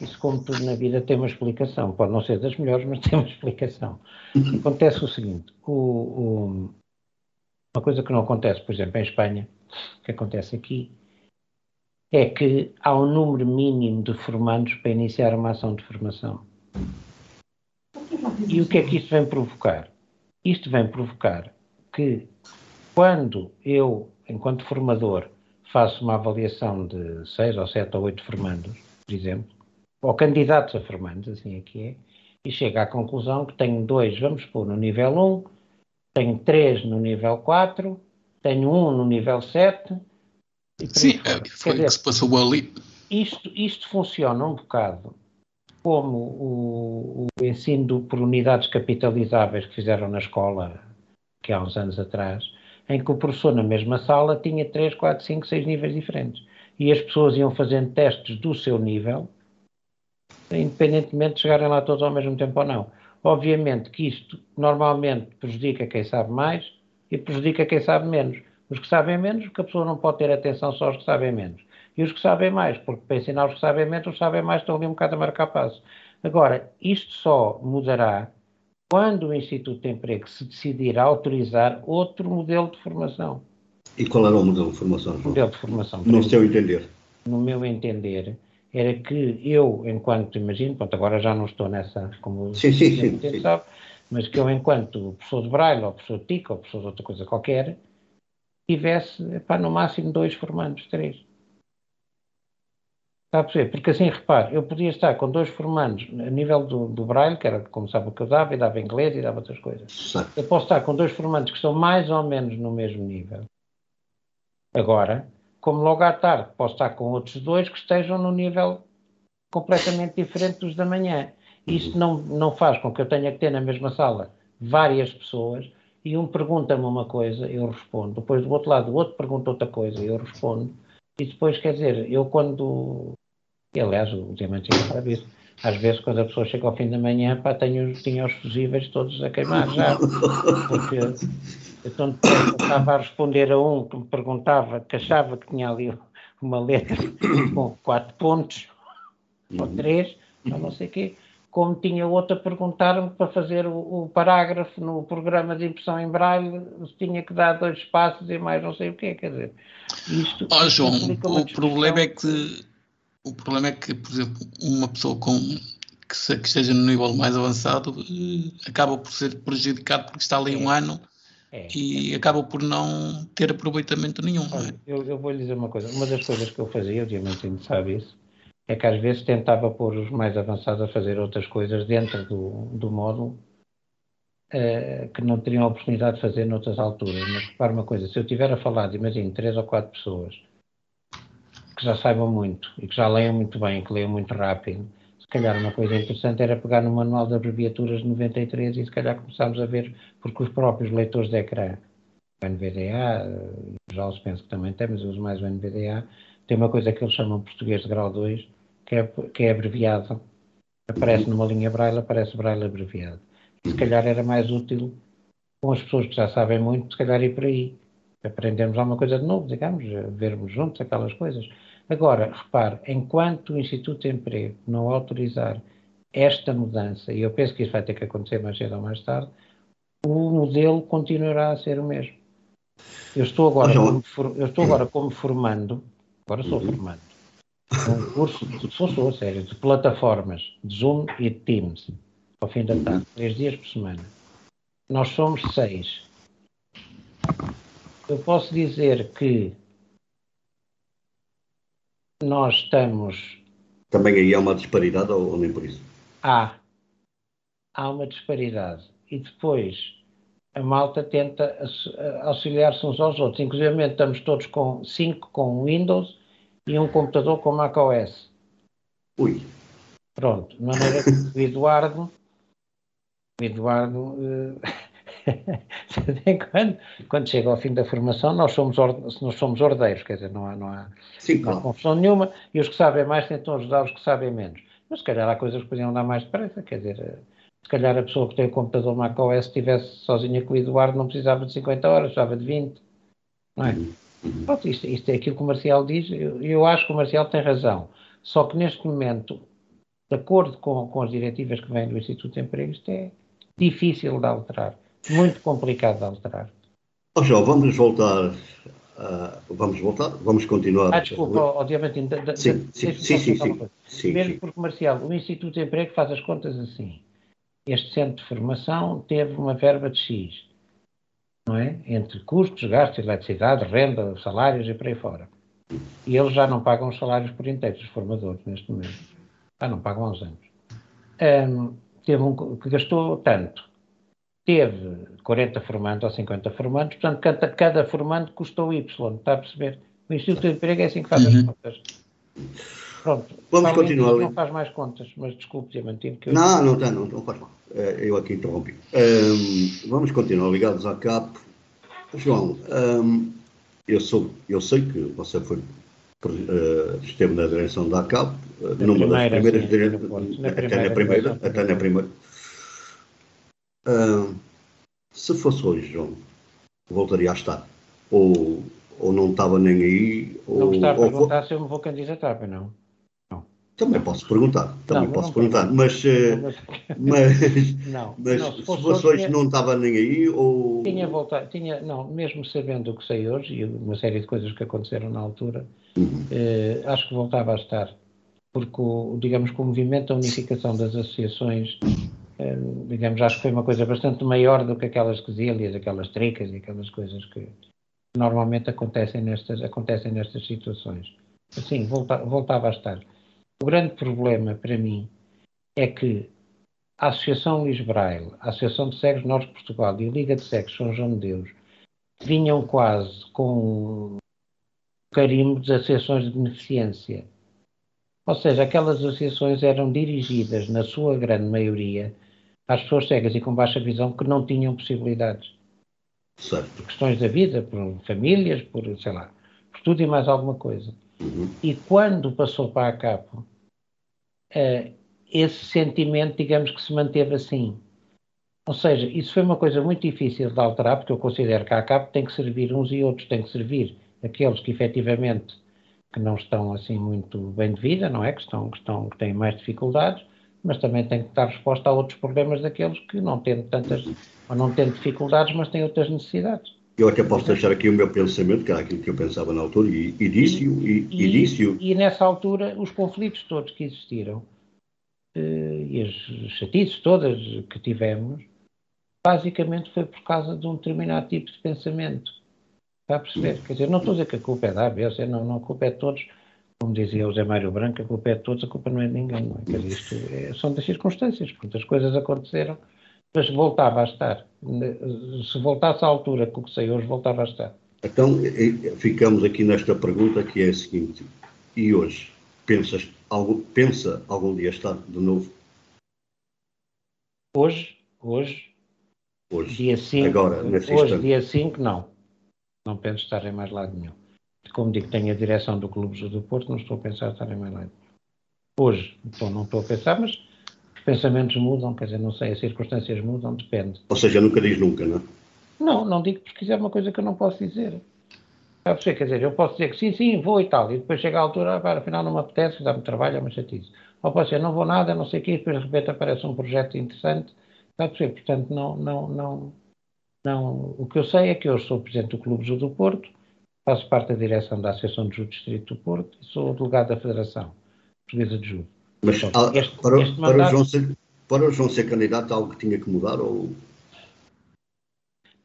isso, como tudo na vida, tem uma explicação. Pode não ser das melhores, mas tem uma explicação. Acontece o seguinte: o- o- uma coisa que não acontece, por exemplo, em Espanha, que acontece aqui, é que há um número mínimo de formandos para iniciar uma ação de formação. E o que é que isto vem provocar? Isto vem provocar que, quando eu, enquanto formador, faço uma avaliação de seis ou sete ou oito formandos, por exemplo, ou candidatos a formandos, assim aqui é, e chego à conclusão que tenho dois, vamos pôr no nível 1, tenho três no nível 4, tenho um no nível 7. E por aí Sim, é, foi o que se passou ali. isto, isto funciona um bocado como o, o ensino por unidades capitalizáveis que fizeram na escola, que há uns anos atrás, em que o professor na mesma sala tinha 3, 4, 5, 6 níveis diferentes. E as pessoas iam fazendo testes do seu nível, independentemente de chegarem lá todos ao mesmo tempo ou não. Obviamente que isto normalmente prejudica quem sabe mais e prejudica quem sabe menos. Os que sabem menos, porque a pessoa não pode ter atenção só aos que sabem menos. E os que sabem mais, porque para ensinar os que sabem menos, os que sabem mais estão ali um bocado a marcar passo. Agora, isto só mudará quando o Instituto de Emprego se decidir a autorizar outro modelo de formação. E qual era o modelo de formação, João? Modelo de formação. No seu entender. no meu entender, era que eu, enquanto, imagino, pronto, agora já não estou nessa, como Sim, sim, o sim, sim. sabe, mas que eu, enquanto professor de Braille, ou professor de TIC, ou professor de outra coisa qualquer, tivesse, epá, no máximo dois formandos, três. Está a perceber? Porque assim, repare, eu podia estar com dois formandos a nível do, do Braille, que era como sabe o que eu dava, e dava inglês e dava outras coisas. Certo. Eu posso estar com dois formandos que estão mais ou menos no mesmo nível. Agora, como logo à tarde, posso estar com outros dois que estejam no nível completamente diferente dos da manhã. Isto não, não faz com que eu tenha que ter na mesma sala várias pessoas e um pergunta-me uma coisa, eu respondo. Depois do outro lado, o outro pergunta outra coisa, eu respondo. E depois, quer dizer, eu quando. E, aliás, o Diamantinho sabe isso. Às vezes, quando a pessoa chega ao fim da manhã, pá, tenho, tinha os fusíveis todos a queimar já. Porque eu tão depressa estava a responder a um que me perguntava, que achava que tinha ali uma letra com quatro pontos, ou três, ou não sei o quê, como tinha outra a perguntar-me para fazer o, o, parágrafo no programa de impressão em braille, tinha que dar dois passos e mais não sei o quê, quer dizer. Isto, oh, João, o problema é que o problema é que, por exemplo, uma pessoa com que, se, que esteja no nível mais avançado eh, acaba por ser prejudicado porque está ali é. um ano é. e acaba por não ter aproveitamento nenhum. É? Olha, é? eu, eu vou lhe dizer uma coisa. Uma das coisas que eu fazia, obviamente ainda sabe isso, é que às vezes tentava pôr os mais avançados a fazer outras coisas dentro do, do módulo uh, que não teriam a oportunidade de fazer noutras alturas. Mas repare uma coisa, se eu tiver a falar de, imagine, três ou quatro pessoas que já saibam muito e que já leiam muito bem, que leiam muito rápido, se calhar uma coisa interessante era pegar no manual de abreviaturas de 93 e se calhar começarmos a ver, porque os próprios leitores de ecrã, o NVDA, já os penso que também tem, mas eu uso mais o NVDA, tem uma coisa que eles chamam português de grau 2, que é, que é abreviado. Aparece numa linha braille, aparece braille abreviado. E se calhar era mais útil com as pessoas que já sabem muito, se calhar ir por aí. Aprendemos alguma coisa de novo, digamos, vermos juntos aquelas coisas. Agora, repare, enquanto o Instituto de Emprego não autorizar esta mudança, e eu penso que isso vai ter que acontecer mais cedo ou mais tarde, o modelo continuará a ser o mesmo. Eu estou agora, como, eu estou agora como formando, agora sou formando, um curso, de, sou, sou sério, de plataformas de Zoom e de Teams, ao fim da tarde, três dias por semana. Nós somos seis. Eu posso dizer que nós estamos. Também aí há uma disparidade ou, nem por isso? Há. Há uma disparidade. E depois a malta tenta auxiliar-se uns aos outros. Inclusive estamos todos com cinco com Windows e um computador com macOS. Ui. Pronto, de maneira que o Eduardo, o Eduardo, eh, [laughs] [laughs] quando, quando chega ao fim da formação, nós somos, nós somos ordeiros, quer dizer, não há, não há, Sim, não há confusão nenhuma, e os que sabem mais tentam ajudar os que sabem menos. Mas se calhar há coisas que podiam dar mais depressa, quer dizer, eh, se calhar a pessoa que tem o computador macOS estivesse sozinha com o Eduardo não precisava de 50 horas, precisava de 20, não é? Uhum. Pronto, isto, isto, é aquilo que o Marcial diz, eu, eu, acho que o Marcial tem razão. Só que neste momento, de acordo com, com as diretivas que vêm do Instituto de Emprego, isto é difícil de alterar, muito complicado de alterar. Oh, João, vamos voltar. Uh, vamos voltar, vamos continuar. Ah, desculpa, obviamente. De, sim, sim, sim, sim, sim, sim, Mesmo sim. porque, Marcial, o Instituto de Emprego faz as contas assim. Este centro de formação teve uma verba de X não é? Entre custos, gastos, eletricidade, renda, salários e por aí fora. E eles já não pagam os salários por inteiro, os formadores, neste momento. Já não pagam uns anos. Um, teve um, que gastou tanto. Teve 40 formandos ou 50 formandos, portanto, cada, cada formando custou Y, está a perceber? O Instituto de Emprego é assim que faz uhum. as contas. Pronto. Vamos continuar. Não faz mais contas, mas desculpe, Diamantino. Que eu... Não, não, não, não faz mal. Eh, eu aqui interrompi. Um, vamos continuar ligados à CAP. João, um, eu, sou, eu sei que você foi, uh, esteve na direção da CAP, uh, numa das primeiras sim, direções, até na primeira. Até na primeira. Uh, se fosse hoje, João, voltaria a estar? Ou, ou não estava nem aí? Não ou, está a perguntar ou... se eu me vou candidatar, não. Também posso perguntar, também não, posso não perguntar, mas, eh, mas, [laughs] não, mas não, se, se fosse hoje não estava nem aí ou... Tinha voltado, tinha, não, mesmo sabendo o que sei hoje e uma série de coisas que aconteceram na altura, uhum. eh, acho que voltava a estar, porque, o, digamos que o movimento da unificação das associações, eh, digamos, acho que foi uma coisa bastante maior do que aquelas quesílias, aquelas tricas e aquelas coisas que normalmente acontecem nestas, acontecem nestas situações. Sim, volta, voltava a estar. O grande problema para mim é que a Associação Luís a Associação de Cegos Norte de Portugal e a Liga de Cegos São João de Deus vinham quase com carimbo de associações de beneficência. Ou seja, aquelas associações eram dirigidas, na sua grande maioria, às pessoas cegas e com baixa visão que não tinham possibilidades. Certo. Por questões da vida, por famílias, por, sei lá, por tudo e mais alguma coisa. Uhum. E quando passou para a capa, uh, esse sentimento, digamos que se manteve assim. Ou seja, isso foi uma coisa muito difícil de alterar, porque eu considero que a CAP tem que servir uns e outros, tem que servir aqueles que efetivamente que não estão assim muito bem de vida, não é? Que, estão, que, estão, que têm mais dificuldades, mas também tem que dar resposta a outros problemas daqueles que não têm tantas, ou não têm dificuldades, mas têm outras necessidades. Eu até posso deixar aqui o meu pensamento, que era aquilo que eu pensava na altura, e, e disse-o. E, e, e, disse e, nessa altura, os conflitos todos que existiram, eh, e as chatices todas que tivemos, basicamente foi por causa de um determinado tipo de pensamento. Está a perceber? Quer dizer, não estou a dizer que a culpa é da ABC, não, não, a culpa é de todos. Como dizia o Zé Mário Branco, a culpa é de todos, a culpa não é de ninguém. Não é? Quer dizer, isto é, são das circunstâncias, porque as coisas aconteceram mas voltava a estar. Se voltasse à altura que o que sei hoje, voltava a estar. Então, ficamos aqui nesta pergunta que é a seguinte: e hoje? Pensas, algum, pensa algum dia estar de novo? Hoje? Hoje? Hoje. Dia 5. Agora, Hoje, instante. dia 5, não. Não penso estar em mais lado nenhum. Como digo, tenho a direção do Clube do Porto, não estou a pensar estar em mais lado. Hoje, então não estou a pensar, mas pensamentos mudam, quer dizer, não sei, as circunstâncias mudam, depende. Ou seja, nunca diz nunca, não é? Não, não digo porque quiser uma coisa que eu não posso dizer. Sabe quer dizer, eu posso dizer que sim, sim, vou e tal, e depois chega a altura, ah, afinal não me apetece, dá-me trabalho, é uma chatice. Ou posso dizer, não vou nada, não sei o quê, e depois de repente aparece um projeto interessante, está a perceber? Portanto, não, não, não, não. O que eu sei é que eu sou presidente do Clube do Porto, faço parte da direção da Associação de Judo Distrito do Porto e sou delegado da Federação Portuguesa de Judo. Mas ah, este, para, este mandato, para, o João ser, para o João ser candidato, algo que tinha que mudar? Ou...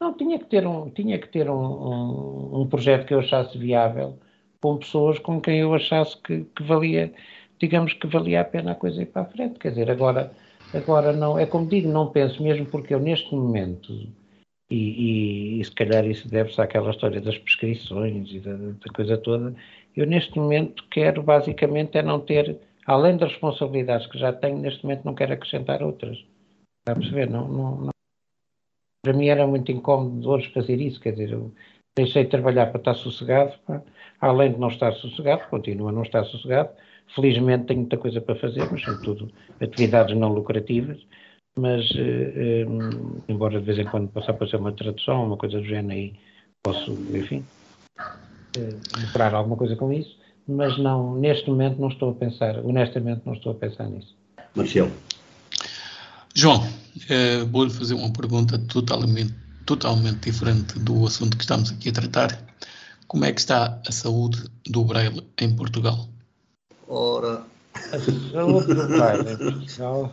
Não, tinha que ter, um, tinha que ter um, um, um, projeto que eu achasse viável, com pessoas com quem eu achasse que, que, valia, digamos que valia a pena a coisa ir para a frente. Quer dizer, agora, agora não, é como digo, não penso mesmo porque eu neste momento, e, e, e se calhar isso deve-se àquela história das prescrições e da, da coisa toda, eu neste momento quero basicamente é não ter além das responsabilidades que já tenho, neste momento não quero acrescentar outras. Está a perceber? Não, não, não. Para mim era muito incómodo hoje fazer isso, quer dizer, eu deixei de trabalhar para estar sossegado, pá. além de não estar sossegado, continuo a não estar sossegado. Felizmente tenho muita coisa para fazer, mas são tudo atividades não lucrativas. Mas, eh, eh, embora de vez em quando passar para ser uma tradução, uma coisa do género, aí posso, enfim, eh, lucrar alguma coisa com isso mas não, neste momento não estou a pensar, honestamente não estou a pensar nisso. Marcelo. João, eh, vou-lhe fazer uma pergunta totalmente, totalmente diferente do assunto que estamos aqui a tratar. Como é que está a saúde do Braille em Portugal? Ora. A saúde do Braille em Portugal.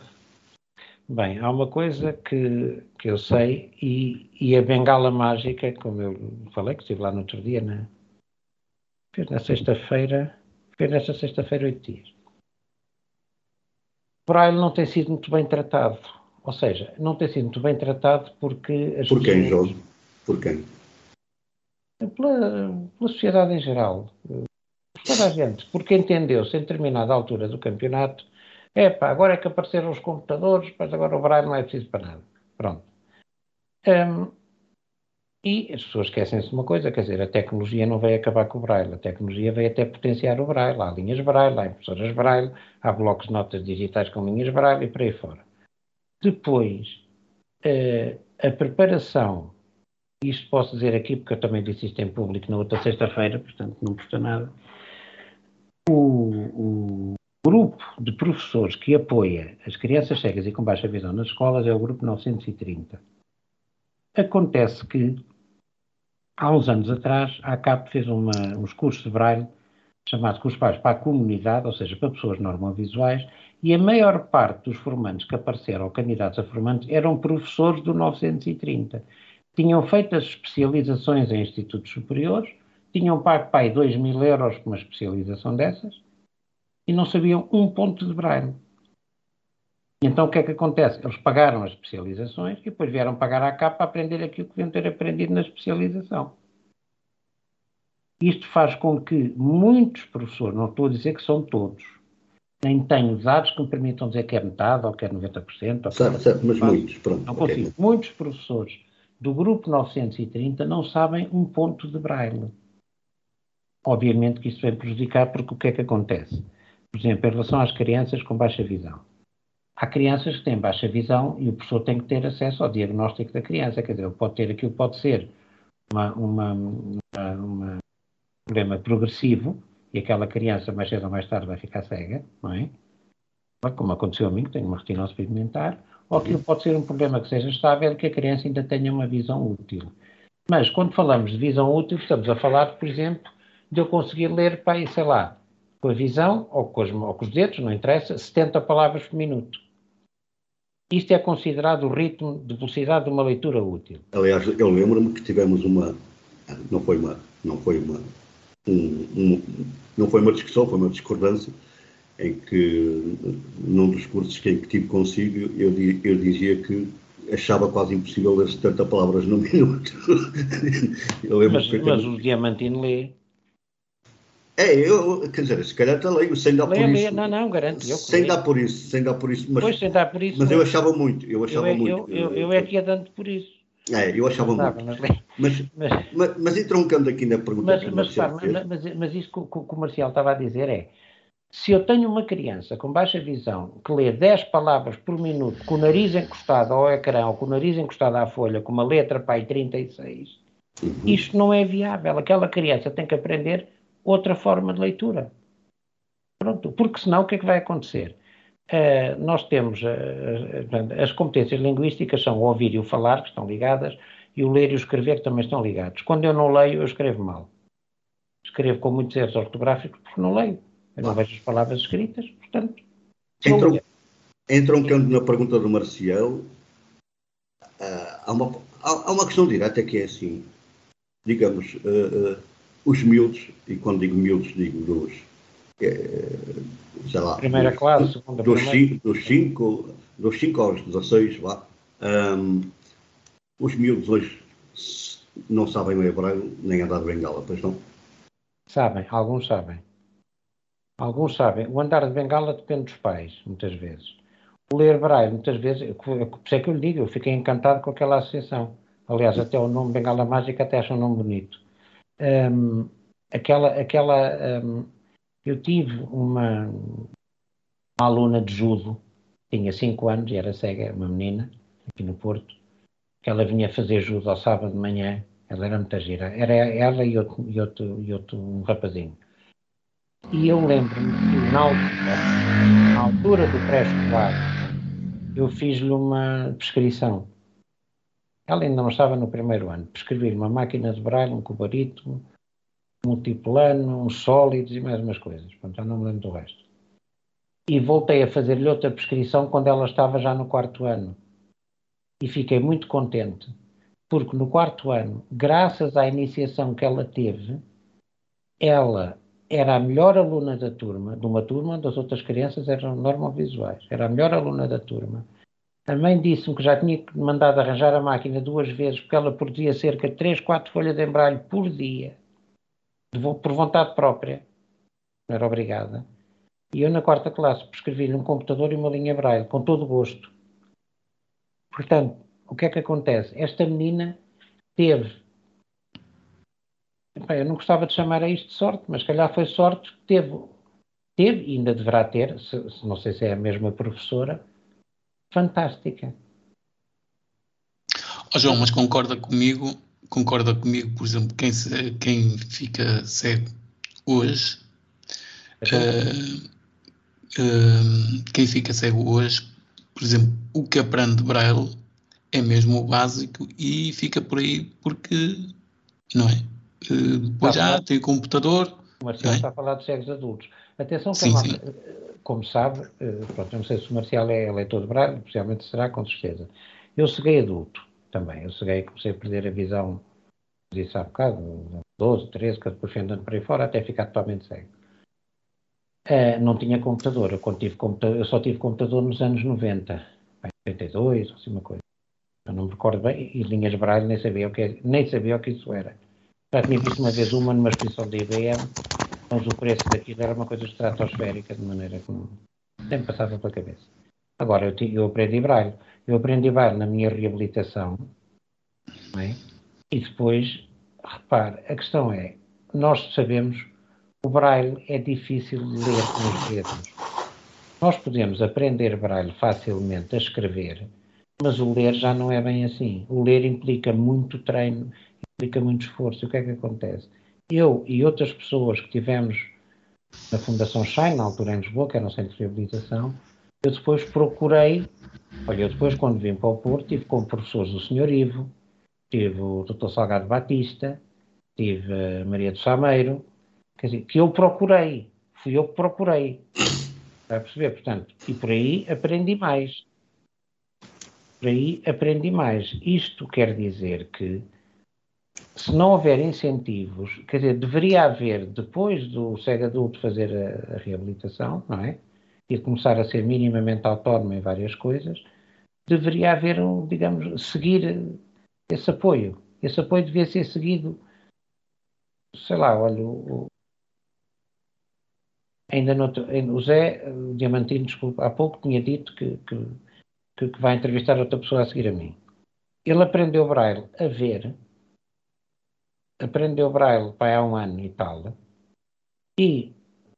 Bem, há uma coisa que, que eu sei e, e a bengala mágica, como eu falei, que estive lá no outro dia, né? Fez na sexta-feira, fez nesta sexta-feira oito dias. Braille não tem sido muito bem tratado. Ou seja, não tem sido muito bem tratado porque... As Por quem, João? Por quem? Pela, pela sociedade em geral. Por toda a gente. Porque entendeu-se em determinada altura do campeonato é pá, agora é que apareceram os computadores, mas agora o Braille não é preciso para nada. Pronto. Um, e as pessoas esquecem-se de uma coisa, quer dizer, a tecnologia não vai acabar com o Braille, a tecnologia vai até potenciar o Braille. Há linhas Braille, há impressoras Braille, há blocos de notas digitais com linhas Braille e por aí fora. Depois, uh, a preparação, isto posso dizer aqui porque eu também disse isto em público na outra sexta-feira, portanto não custa nada, o, o grupo de professores que apoia as crianças cegas e com baixa visão nas escolas é o grupo 930. Acontece que há uns anos atrás, a ACAP fez uma, uns cursos de braille chamados cursos para a comunidade, ou seja, para pessoas normovisuais, e a maior parte dos formantes que apareceram, ou candidatos a formantes, eram professores do 930. Tinham feito as especializações em institutos superiores, tinham pago pai 2 mil euros por uma especialização dessas, e não sabiam um ponto de braille. Então o que é que acontece? Eles pagaram as especializações e depois vieram pagar à capa para aprender aquilo que deviam ter aprendido na especialização. Isto faz com que muitos professores, não estou a dizer que são todos, nem tenho dados que me permitam dizer que é metade ou que é 90%. Ou certo, certo, mas muitos, pronto. Não consigo. Okay. Muitos professores do grupo 930 não sabem um ponto de braille. Obviamente que isso vem prejudicar porque o que é que acontece? Por exemplo, em relação às crianças com baixa visão Há crianças que têm baixa visão e o professor tem que ter acesso ao diagnóstico da criança. Quer dizer, pode ter aquilo, pode ser uma, uma, uma, uma problema progressivo e aquela criança mais cedo ou mais tarde vai ficar cega, não é? como aconteceu a mim, que tenho uma retinose pigmentar, ou aquilo pode ser um problema que seja estável que a criança ainda tenha uma visão útil. Mas quando falamos de visão útil, estamos a falar, por exemplo, de eu conseguir ler, para, sei lá, com a visão ou com, os, ou com os dedos, não interessa, 70 palavras por minuto. Isto é considerado o ritmo de velocidade de uma leitura útil. Aliás, eu lembro-me que tivemos uma, não foi uma, não foi uma, um, um, não foi uma discussão, foi uma discordância, em que, num dos cursos que, que tive consigo, eu, eu dizia que achava quase impossível ler 70 palavras no [laughs] minuto. mas, mas o Diamantino lê. É, eu, quer dizer, se calhar até leio, sem dar por isso. Não, não, garanto. Eu sem dar por isso, sem dar por isso. Mas, pois, sem dar por isso. Mas, mas eu achava muito, eu achava eu, muito. Eu, eu, eu é que ia dando por isso. É, eu achava muito. Mas, mas, mas, mas, entroncando aqui na pergunta mas, que mas, mas, mas, mas isso que, que o Marcial estava a dizer é se eu tenho uma criança com baixa visão que lê 10 palavras por minuto com o nariz encostado ao ecrã ou com o nariz encostado à folha, com uma letra pai 36, uhum. isto não é viável. Aquela criança tem que aprender outra forma de leitura. Pronto, porque senão o que é que vai acontecer? Uh, nós temos uh, as competências linguísticas são o ouvir e o falar, que estão ligadas, e o ler e o escrever, que também estão ligados. Quando eu não leio, eu escrevo mal. Escrevo com muitos erros ortográficos porque não leio. Eu não vejo as palavras escritas, portanto. Entram, entroncando na pergunta do Marcial, uh, há, uma, há, há, uma questão direta que é assim: digamos, uh, uh, os miúdos, e quando digo miúdos, digo dos. sei lá. Primeira dos, classe, segunda dos, cinco, dos, cinco, dos 5 aos 16, vá. Um, os miúdos hoje não sabem ler braille nem andar de bengala, pois não? Sabem, alguns sabem. Alguns sabem. O andar de bengala depende dos pais, muitas vezes. O ler braille, muitas vezes, por isso é que eu lhe digo, eu fiquei encantado com aquela associação. Aliás, até o nome Bengala Mágica até acho um nome bonito. Um, aquela, aquela, um, eu tive uma, uma, aluna de judo, tinha 5 anos e era cega, uma menina, aqui no Porto, que ela vinha fazer judo ao sábado de manhã, ela era muita gira, era ela e outro, e outro, e outro um rapazinho. E eu lembro-me que, na altura, na altura do pré-escolar, eu fiz-lhe uma prescrição. Ela ainda não estava no primeiro ano. Prescrevi-lhe uma máquina de braille, um cubarito, um multiplano, uns sólidos e mais umas coisas. Já não me lembro do resto. E voltei a fazer-lhe outra prescrição quando ela estava já no quarto ano. E fiquei muito contente, porque no quarto ano, graças à iniciação que ela teve, ela era a melhor aluna da turma, de uma turma onde as outras crianças eram normovisuais. Era a melhor aluna da turma. Mãe disse-me que já tinha mandado arranjar a máquina duas vezes porque ela produzia cerca de 3, 4 folhas de embralho por dia, por vontade própria. Não era obrigada. E eu, na quarta classe, prescrevi-lhe um computador e uma linha braille, com todo o gosto. Portanto, o que é que acontece? Esta menina teve Bem, eu não gostava de chamar a isto de sorte, mas calhar foi sorte que teve, teve e ainda deverá ter, se, se, não sei se é a mesma professora, fantástica. Oh, João, mas concorda comigo, concorda comigo, por exemplo, quem, se, quem fica cego hoje, uh, uh, quem fica cego hoje, por exemplo, o que aprende Braille é mesmo o básico e fica por aí porque, não é? depois já tem computador. O Marcial é? está a falar de cegos adultos. Atenção que sim, sim. Como sabe, eh, pronto, não sei se o Marcial é leitor de braille, especialmente será, com certeza. Eu ceguei adulto também. Eu ceguei, comecei a perder a visão, disse há bocado, 12, 13, que depois fui andando por aí fora até ficar totalmente cego. Uh, não tinha computador. Eu, computador. eu, só tive computador nos anos 90, 92, assim uma coisa. Eu não me recordo bem, e linhas braille nem sabia o que, nem sabia o que isso era. Já tinha visto uma vez uma numa exposição da IBM, mas o preço daquilo era uma coisa estratosférica, de maneira que não, nem passava pela cabeça. Agora, eu, eu aprendi braille. Eu aprendi braille na minha reabilitação, é? e depois, repare, a questão é, nós sabemos, o braille é difícil de ler com os dedos. Nós podemos aprender braille facilmente a escrever, mas o ler já não é bem assim. O ler implica muito treino, implica muito esforço. E o que é que acontece? Eu e outras pessoas que tivemos na Fundação Shine, na altura em Lisboa, que era um centro de reabilitação, Eu depois procurei, olha, eu depois quando vim para o Porto, tive como professores o Sr. Ivo, tive o Dr. Salgado Batista, tive a Maria do Sameiro, quer dizer, que eu procurei, fui eu que procurei. Está a perceber? Portanto, e por aí aprendi mais. Por aí aprendi mais. Isto quer dizer que se não houver incentivos, quer dizer, deveria haver, depois do cego adulto fazer a, a reabilitação, não é? E começar a ser minimamente autónomo em várias coisas, deveria haver, um, digamos, seguir esse apoio. Esse apoio devia ser seguido, sei lá, olha, o, ainda no, o Zé o Diamantino, desculpa, há pouco tinha dito que, que, que vai entrevistar outra pessoa a seguir a mim. Ele aprendeu Braille a ver aprendeu Braille para há um ano e tal, e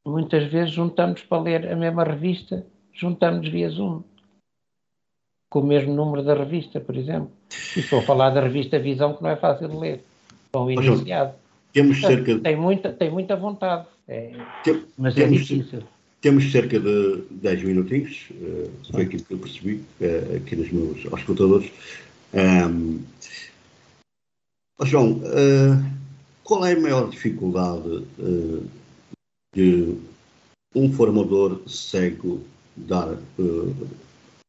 muitas vezes juntamos para ler a mesma revista, juntamos via Zoom, com o mesmo número da revista, por exemplo. E estou a falar da revista Visão, que não é fácil de ler, para um iniciado. Temos cerca de... tem, muita, tem muita vontade, é, Tem, mas é difícil. Temos cerca de 10 minutinhos, uh, foi aquilo que eu percebi uh, aqui nos meus auscultadores. Um, Oh, João, uh, qual é a maior dificuldade uh, de um formador cego dar uh,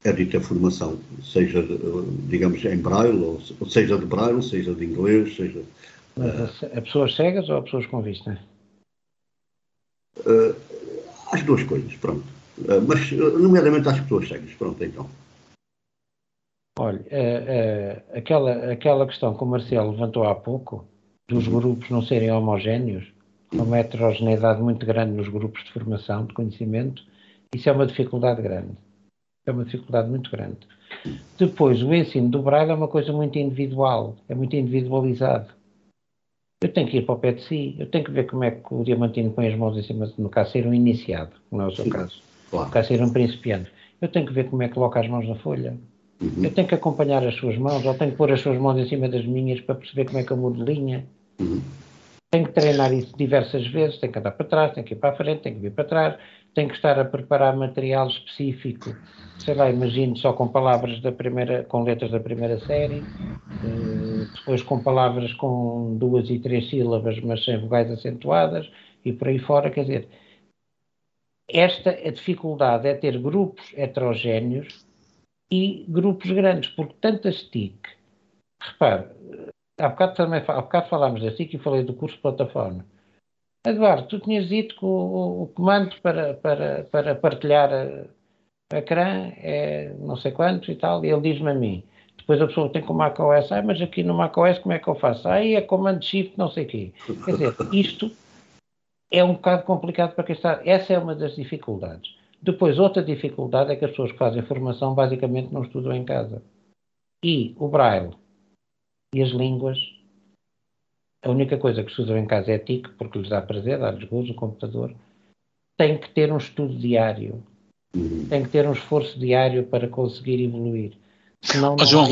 a dita formação, seja, digamos, em braille, ou, seja de braille, seja de inglês, seja... a, a pessoas cegas ou a pessoas com vista? as duas coisas, pronto. mas, nomeadamente às pessoas cegas, pronto, então. Olha, uh, uh, aquela, aquela questão que o Marcelo levantou há pouco, dos grupos não serem homogéneos, uma heterogeneidade muito grande nos grupos de formação, de conhecimento, isso é uma dificuldade grande. É uma dificuldade muito grande. Depois, o ensino do Braille é uma coisa muito individual, é muito individualizado. Eu tenho que ir para o pé de si, eu tenho que ver como é que o Diamantino põe as mãos em cima, no caso, ser um iniciado, não é o seu caso. Claro. No caso, ser um principiante. Eu tenho que ver como é que coloca as mãos na folha. Uhum. Eu tenho que acompanhar as suas mãos, ou tenho que pôr as suas mãos em cima das minhas para perceber como é que eu mudo linha. Uhum. Tenho que treinar isso diversas vezes, tenho que andar para trás, tenho que ir para a frente, tenho que vir para trás, tenho que estar a preparar material específico, sei lá, imagino só com palavras da primeira, com letras da primeira série, uh, depois com palavras com duas e três sílabas, mas sem vogais acentuadas, e por aí fora, quer dizer, esta a dificuldade é ter grupos heterogéneos e grupos grandes, porque tantas TIC, repare, há bocado, também, há bocado falámos da TIC e falei do curso de plataforma. Eduardo, tu tinhas dito que o, o comando para, para, para partilhar a, a ecrã é não sei quantos e tal, e ele diz-me a mim. Depois a pessoa tem com o macOS, ah, mas aqui no macOS como é que eu faço? Aí é comando shift não sei o quê. Quer dizer, isto é um bocado complicado para quem está. Essa é uma das dificuldades. Depois, outra dificuldade é que as pessoas que fazem formação basicamente não estudam em casa. E o braille e as línguas, a única coisa que estudam em casa é TIC, porque lhes dá prazer, dá-lhes gozo, o computador. Tem que ter um estudo diário. Tem que ter um esforço diário para conseguir evoluir. Senão, oh, João,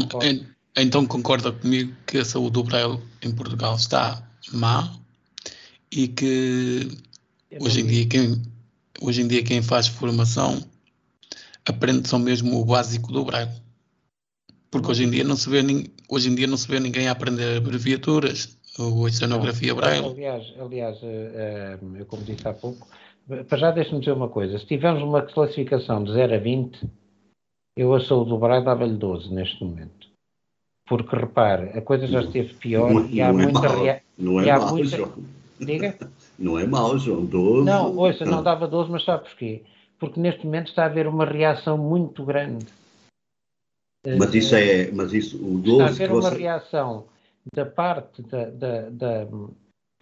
então concorda comigo que a saúde do braille em Portugal está má e que hoje em dia quem hoje em dia quem faz formação aprende só mesmo o básico do braille. Porque hoje em dia não se vê, hoje em dia não se vê ninguém a aprender abreviaturas ou oceanografia braille. Aliás, aliás eh, eh, eu como disse há pouco, para já deixe-me dizer uma coisa, se tivermos uma classificação de 0 a 20, eu a saúde do braille dava-lhe 12 neste momento. Porque repare, a coisa já esteve pior não, e há não é muita. É rea... Não é mal, muita... Diga? [laughs] Não é mau, João. 12. Não, ouça, não dava 12, mas sabe porquê? Porque neste momento está a haver uma reação muito grande. Mas isso é. Mas isso, o 12 está a haver uma reação da parte da, da, da,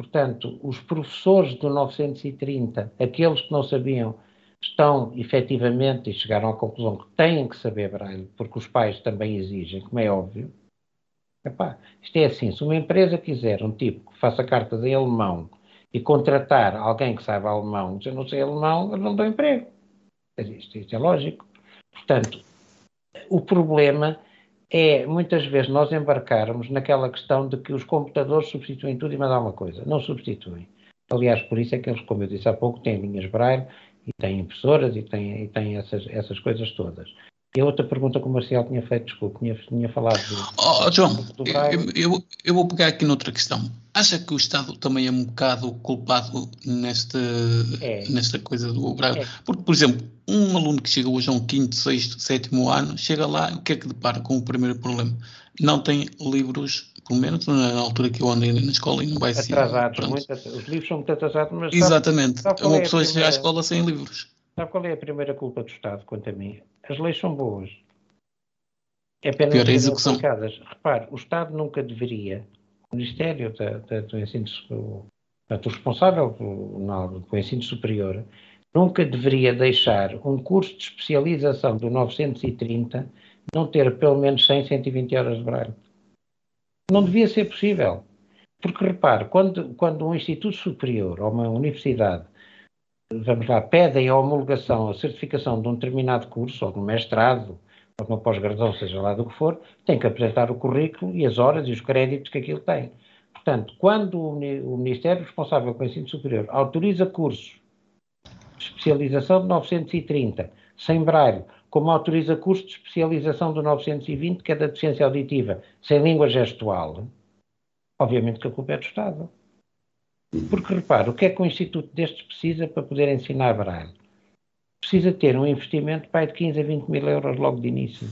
Portanto, os professores do 930, aqueles que não sabiam, estão efetivamente e chegaram à conclusão que têm que saber braille, porque os pais também exigem, como é óbvio. Epá, isto é assim: se uma empresa quiser um tipo que faça cartas em alemão e contratar alguém que saiba alemão, se eu não sei alemão, eu não dou emprego. Isto, isto é lógico. Portanto, o problema é muitas vezes nós embarcarmos naquela questão de que os computadores substituem tudo e mais alguma coisa. Não substituem. Aliás, por isso é que eles, como eu disse há pouco, têm linhas Braille e tem impressoras e tem, e tem essas, essas coisas todas. E a outra pergunta que o Marcial tinha feito, desculpe, tinha, tinha falado do. Oh, João, eu, eu, eu, vou pegar aqui noutra questão. Acha que o Estado também é um bocado culpado nesta, é. nesta coisa do Braille? É. Porque, por exemplo, um aluno que chega hoje a um quinto, sexto, sétimo ano, chega lá, o que é que depara com o primeiro problema? Não tem livros, pelo menos na altura que eu andei na escola, e não vai ser. Atrasados, muito, os livros são muito atrasados, mas. Exatamente, sabe, sabe uma é pessoa chega à escola sem livros. Sabe qual é a primeira culpa do Estado, quanto a mim? As leis são boas. É apenas Pior execução. Repare, o Estado nunca deveria, Ministério da, da, do Ensino, portanto, o responsável do, do ensino superior, nunca deveria deixar um curso de especialização do 930 não ter pelo menos 100, 120 horas de braille. Não devia ser possível. Porque, repare, quando, quando um instituto superior ou uma universidade vamos lá, pedem a homologação, a certificação de um determinado curso, ou de um mestrado, uma pós-graduação, seja lá do que for, tem que apresentar o currículo e as horas e os créditos que aquilo tem. Portanto, quando o Ministério responsável pelo ensino superior autoriza cursos de especialização de 930, sem braille, como autoriza cursos de especialização do 920, que é da deficiência auditiva, sem língua gestual, obviamente que a culpa é do Estado. Porque repare, o que é que um instituto destes precisa para poder ensinar braille? Precisa ter um investimento para de 15 a 20 mil euros logo de início.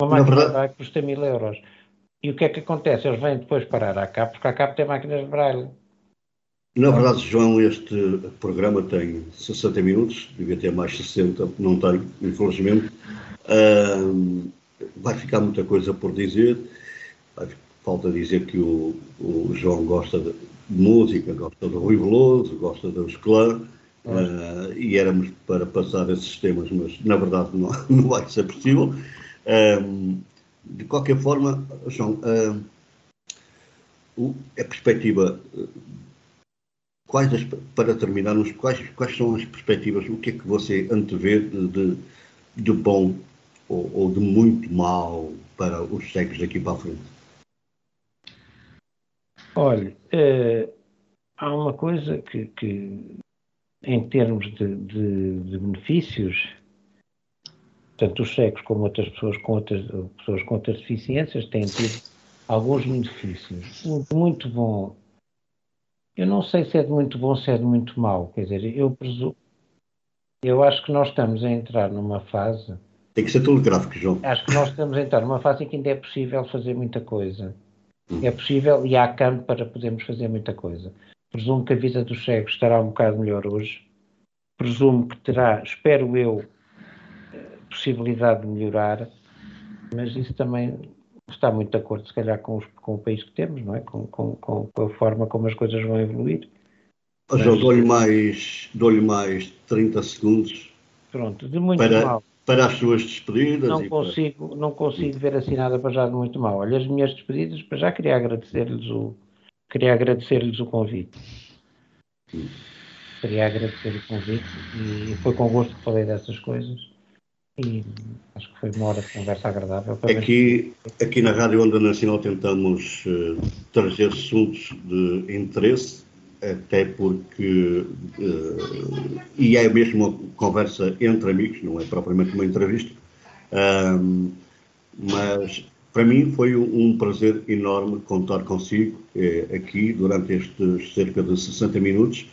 Uma máquina verdade... de braille custa mil euros. E o que é que acontece? Eles vêm depois parar à CAP, porque a CAP tem máquinas de braille. Na verdade, João, este programa tem 60 minutos, devia ter mais 60, não tem, infelizmente. Uh, vai ficar muita coisa por dizer. Falta dizer que o, o João gosta de, música, gosta do Rui Veloso, gosta dos clã, uh, e éramos para passar esses temas, mas na verdade não, [laughs] não vai ser possível. Um, de qualquer forma, João, uh, a perspectiva, quais as, para terminarmos, quais, quais são as perspectivas, o que é que você antevê de, de, bom ou, ou de muito mal para os cegos daqui para a frente? Olha, eh, há uma coisa que, que em termos de, de, de, benefícios, tanto os cegos como outras pessoas com outras, pessoas com outras deficiências têm tido alguns benefícios. Muito bom. Eu não sei se é de muito bom, se é de muito mau. Quer dizer, eu presumo. Eu acho que nós estamos a entrar numa fase. Tem que ser telegráfico, João. Acho que nós estamos a entrar numa fase em que ainda é possível fazer muita coisa. É possível e há campo para podermos fazer muita coisa. Presumo que a vida dos cegos estará um bocado melhor hoje. Presumo que terá, espero eu, possibilidade de melhorar, mas isso também está muito de acordo, se calhar, com, os, com o país que temos, não é? Com, com, com, a forma como as coisas vão evoluir. Mas... João, dou-lhe mais, dou mais 30 segundos. Pronto, de muito para, mal para as suas despedidas. Não consigo, para... não consigo ver assim nada para já de muito mal. Olha, as minhas despedidas, para já queria agradecer-lhes o, queria agradecer-lhes o convite. Queria agradecer o convite e foi com gosto que falei dessas coisas e acho que foi uma hora de conversa agradável. Aqui, aqui na Rádio Onda Nacional tentamos uh, trazer assuntos de interesse até porque, uh, e é mesmo uma conversa entre amigos, não é propriamente uma entrevista, mas para mim foi um prazer enorme contar consigo aqui durante estes cerca de 60 minutos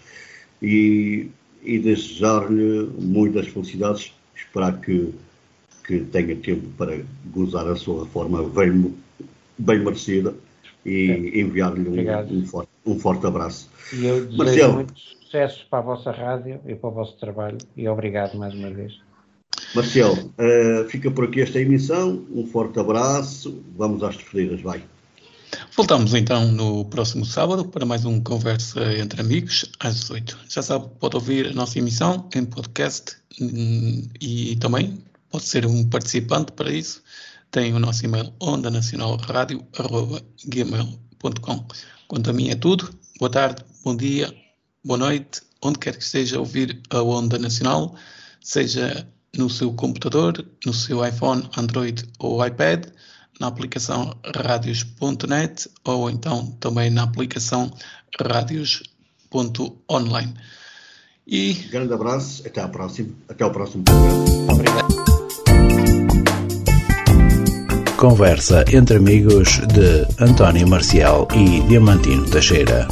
e, e desejar-lhe muitas felicidades, esperar que, que tenha tempo para gozar a sua reforma bem, bem merecida e é. enviar-lhe um, um, forte, um forte abraço. E eu desejo Marcelo, muitos sucessos para a vossa rádio e para o vosso trabalho e obrigado mais uma vez. Marcelo, uh, fica por aqui esta emissão. Um forte abraço. Vamos às despedidas, vai. Voltamos então no próximo sábado para mais um Conversa entre Amigos às 18. Já sabe, pode ouvir a nossa emissão em podcast hum, e também pode ser um participante para isso tem o nosso e-mail ondanacionalradio.gmail.com. Quanto a mim é tudo. Boa tarde, bom dia, boa noite, onde quer que esteja a ouvir a Onda Nacional, seja no seu computador, no seu iPhone, Android ou iPad, na aplicação radios.net ou então também na aplicação radios.online. E... Grande abraço, até, à próxima, até ao próximo programa. Obrigado. Conversa entre amigos de António Marcial e Diamantino Teixeira.